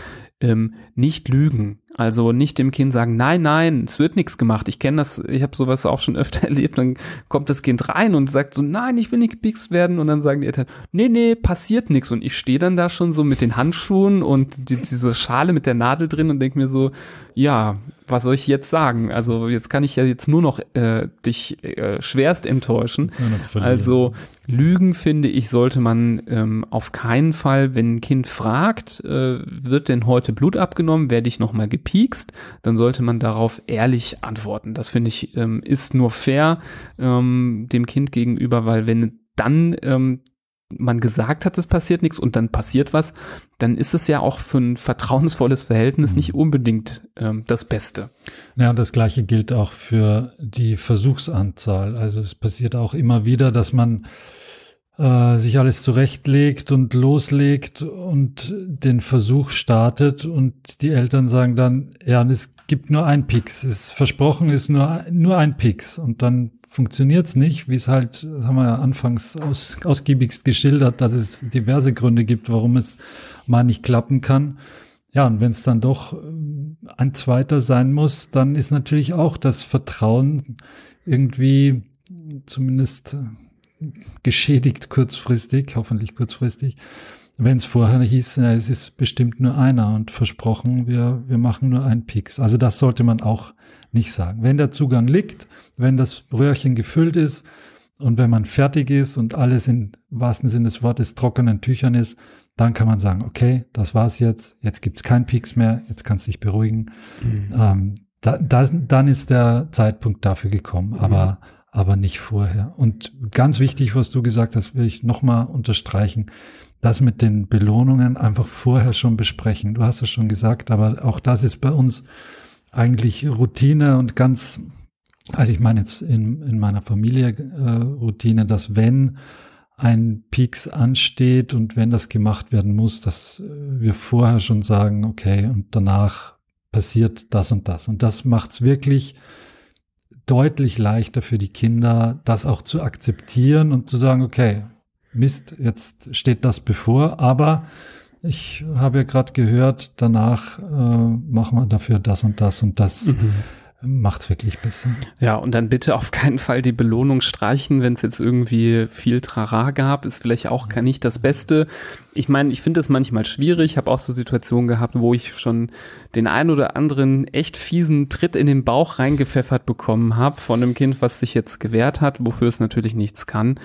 Ähm, nicht lügen. Also nicht dem Kind sagen, nein, nein, es wird nichts gemacht. Ich kenne das, ich habe sowas auch schon *laughs* öfter erlebt. Dann kommt das Kind rein und sagt so, nein, ich will nicht gepikst werden. Und dann sagen die Eltern, nee, nee, passiert nichts. Und ich stehe dann da schon so mit den Handschuhen und die, diese Schale mit der Nadel drin und denke mir so, ja, was soll ich jetzt sagen? Also jetzt kann ich ja jetzt nur noch äh, dich äh, schwerst enttäuschen. Also Lügen finde ich sollte man ähm, auf keinen Fall, wenn ein Kind fragt, äh, wird denn heute Blut abgenommen, werde ich noch mal gepiekst, dann sollte man darauf ehrlich antworten. Das finde ich ähm, ist nur fair ähm, dem Kind gegenüber, weil wenn dann ähm, man gesagt hat, es passiert nichts und dann passiert was, dann ist es ja auch für ein vertrauensvolles Verhältnis mhm. nicht unbedingt ähm, das Beste. Ja, und das gleiche gilt auch für die Versuchsanzahl. Also es passiert auch immer wieder, dass man äh, sich alles zurechtlegt und loslegt und den Versuch startet und die Eltern sagen dann, ja, es gibt nur ein Pix. Es versprochen ist nur, nur ein Pix. Und dann funktioniert es nicht, wie es halt, haben wir ja anfangs aus, ausgiebigst geschildert, dass es diverse Gründe gibt, warum es mal nicht klappen kann. Ja, und wenn es dann doch ähm, ein zweiter sein muss, dann ist natürlich auch das Vertrauen irgendwie zumindest geschädigt kurzfristig, hoffentlich kurzfristig, wenn es vorher hieß, ja, es ist bestimmt nur einer und versprochen, wir, wir machen nur einen Pix. Also das sollte man auch nicht sagen. Wenn der Zugang liegt, wenn das Röhrchen gefüllt ist und wenn man fertig ist und alles in wahrsten Sinne des Wortes trockenen Tüchern ist, dann kann man sagen, okay, das war's jetzt, jetzt gibt's keinen Peaks mehr, jetzt kannst du dich beruhigen. Mhm. Ähm, da, da, dann ist der Zeitpunkt dafür gekommen, mhm. aber, aber nicht vorher. Und ganz wichtig, was du gesagt hast, will ich nochmal unterstreichen, das mit den Belohnungen einfach vorher schon besprechen. Du hast es schon gesagt, aber auch das ist bei uns eigentlich Routine und ganz, also ich meine jetzt in, in meiner Familie äh, Routine, dass wenn ein Peaks ansteht und wenn das gemacht werden muss, dass wir vorher schon sagen, okay, und danach passiert das und das. Und das macht es wirklich deutlich leichter für die Kinder, das auch zu akzeptieren und zu sagen, okay, Mist, jetzt steht das bevor, aber ich habe ja gerade gehört, danach äh, machen wir dafür das und das und das. Mhm macht's wirklich besser. Ja, und dann bitte auf keinen Fall die Belohnung streichen, wenn es jetzt irgendwie viel Trara gab, ist vielleicht auch gar nicht das Beste. Ich meine, ich finde es manchmal schwierig, habe auch so Situationen gehabt, wo ich schon den ein oder anderen echt fiesen Tritt in den Bauch reingepfeffert bekommen habe von einem Kind, was sich jetzt gewehrt hat, wofür es natürlich nichts kann.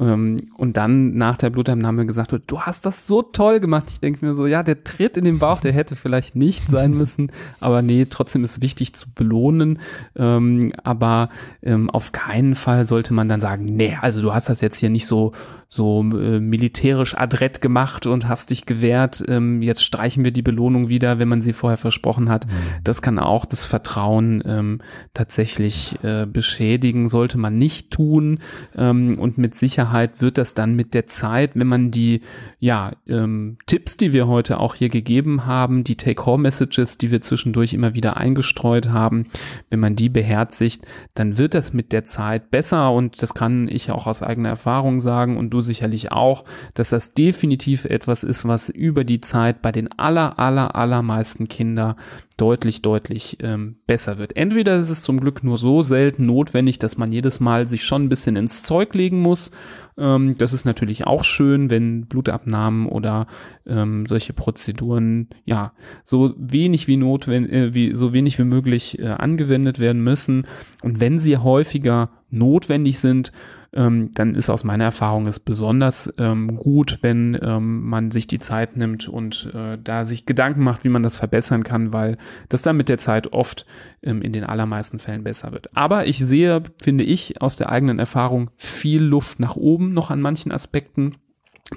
Ähm, und dann nach der Blutabnahme gesagt wird, du hast das so toll gemacht. Ich denke mir so, ja, der Tritt in den Bauch, der hätte vielleicht nicht sein müssen, aber nee, trotzdem ist wichtig zu belohnen. Ähm, aber ähm, auf keinen Fall sollte man dann sagen, nee, also du hast das jetzt hier nicht so so äh, militärisch adrett gemacht und hast dich gewehrt. Ähm, jetzt streichen wir die Belohnung wieder, wenn man sie vorher versprochen hat. Mhm. Das kann auch das Vertrauen ähm, tatsächlich äh, beschädigen, sollte man nicht tun. Ähm, und mit Sicherheit wird das dann mit der Zeit, wenn man die ja, ähm, Tipps, die wir heute auch hier gegeben haben, die Take-Home-Messages, die wir zwischendurch immer wieder eingestreut haben, wenn man die beherzigt, dann wird das mit der Zeit besser und das kann ich auch aus eigener Erfahrung sagen und du sicherlich auch, dass das definitiv etwas ist, was über die Zeit bei den aller, aller, allermeisten Kinder deutlich, deutlich ähm, besser wird. Entweder ist es zum Glück nur so selten notwendig, dass man jedes Mal sich schon ein bisschen ins Zeug legen muss. Ähm, das ist natürlich auch schön, wenn Blutabnahmen oder ähm, solche Prozeduren ja so wenig wie notwendig, äh, wie so wenig wie möglich äh, angewendet werden müssen. Und wenn sie häufiger notwendig sind, ähm, dann ist aus meiner Erfahrung es besonders ähm, gut, wenn ähm, man sich die Zeit nimmt und äh, da sich Gedanken macht, wie man das verbessern kann, weil das dann mit der Zeit oft ähm, in den allermeisten Fällen besser wird. Aber ich sehe, finde ich, aus der eigenen Erfahrung viel Luft nach oben noch an manchen Aspekten.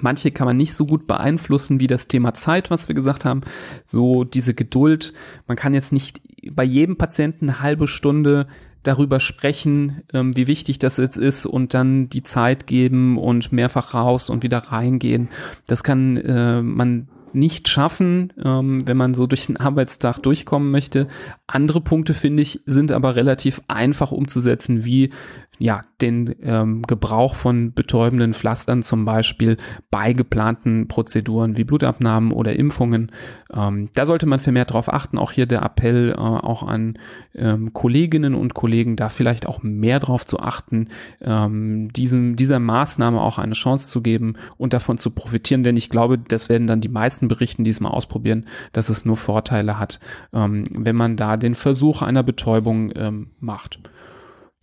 Manche kann man nicht so gut beeinflussen wie das Thema Zeit, was wir gesagt haben. So diese Geduld. Man kann jetzt nicht bei jedem Patienten eine halbe Stunde darüber sprechen, ähm, wie wichtig das jetzt ist und dann die Zeit geben und mehrfach raus und wieder reingehen. Das kann äh, man nicht schaffen, ähm, wenn man so durch den Arbeitstag durchkommen möchte. Andere Punkte, finde ich, sind aber relativ einfach umzusetzen, wie ja, den ähm, Gebrauch von betäubenden Pflastern zum Beispiel bei geplanten Prozeduren wie Blutabnahmen oder Impfungen. Ähm, da sollte man vermehrt darauf achten. Auch hier der Appell äh, auch an ähm, Kolleginnen und Kollegen, da vielleicht auch mehr darauf zu achten, ähm, diesem, dieser Maßnahme auch eine Chance zu geben und davon zu profitieren. Denn ich glaube, das werden dann die meisten berichten, die es mal ausprobieren, dass es nur Vorteile hat, ähm, wenn man da den Versuch einer Betäubung ähm, macht.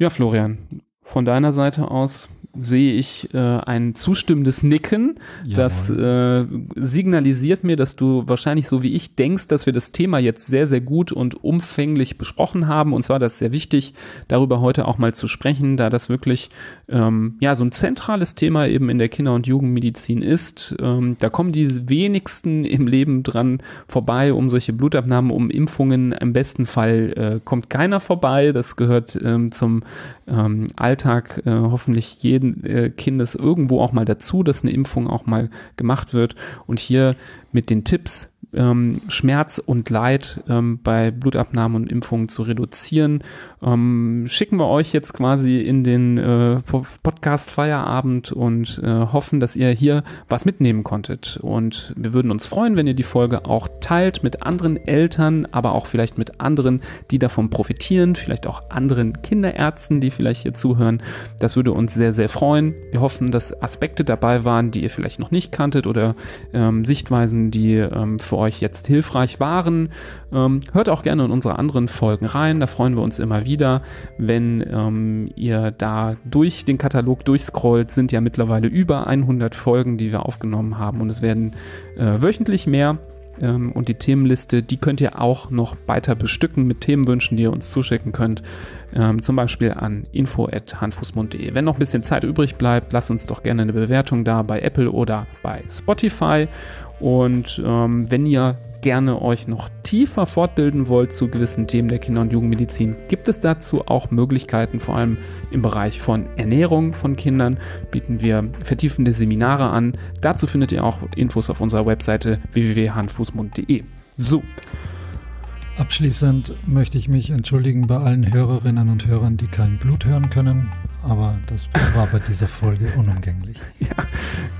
Ja, Florian, von deiner Seite aus sehe ich äh, ein zustimmendes Nicken. Jawohl. Das äh, signalisiert mir, dass du wahrscheinlich so wie ich denkst, dass wir das Thema jetzt sehr, sehr gut und umfänglich besprochen haben. Und zwar das ist sehr wichtig, darüber heute auch mal zu sprechen, da das wirklich ähm, ja so ein zentrales Thema eben in der Kinder- und Jugendmedizin ist. Ähm, da kommen die wenigsten im Leben dran vorbei, um solche Blutabnahmen, um Impfungen. Im besten Fall äh, kommt keiner vorbei. Das gehört ähm, zum ähm, Alltag äh, hoffentlich jeden äh, Kindes irgendwo auch mal dazu, dass eine Impfung auch mal gemacht wird. Und hier mit den Tipps, ähm, Schmerz und Leid ähm, bei Blutabnahmen und Impfungen zu reduzieren, ähm, schicken wir euch jetzt quasi in den äh, Podcast Feierabend und äh, hoffen, dass ihr hier was mitnehmen konntet. Und wir würden uns freuen, wenn ihr die Folge auch teilt mit anderen Eltern, aber auch vielleicht mit anderen, die davon profitieren, vielleicht auch anderen Kinderärzten, die vielleicht hier zuhören. Das würde uns sehr, sehr freuen. Wir hoffen, dass Aspekte dabei waren, die ihr vielleicht noch nicht kanntet oder ähm, Sichtweisen, die ähm, für euch jetzt hilfreich waren. Ähm, hört auch gerne in unsere anderen Folgen rein. Da freuen wir uns immer wieder, wenn ähm, ihr da durch den Katalog durchscrollt. Sind ja mittlerweile über 100 Folgen, die wir aufgenommen haben und es werden äh, wöchentlich mehr ähm, und die Themenliste, die könnt ihr auch noch weiter bestücken mit Themenwünschen, die ihr uns zuschicken könnt. Ähm, zum Beispiel an info.handfußmund.de. Wenn noch ein bisschen Zeit übrig bleibt, lasst uns doch gerne eine Bewertung da bei Apple oder bei Spotify. Und ähm, wenn ihr gerne euch noch tiefer fortbilden wollt zu gewissen Themen der Kinder- und Jugendmedizin, gibt es dazu auch Möglichkeiten, vor allem im Bereich von Ernährung von Kindern bieten wir vertiefende Seminare an. Dazu findet ihr auch Infos auf unserer Webseite www.handfußmund.de. So. Abschließend möchte ich mich entschuldigen bei allen Hörerinnen und Hörern, die kein Blut hören können aber das war bei dieser Folge unumgänglich. *laughs* ja,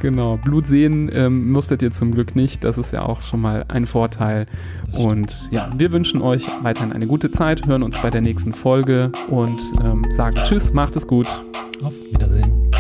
genau. Blut sehen ähm, musstet ihr zum Glück nicht. Das ist ja auch schon mal ein Vorteil. Und ja, wir wünschen euch weiterhin eine gute Zeit, hören uns bei der nächsten Folge und ähm, sagen Tschüss, macht es gut. Auf Wiedersehen.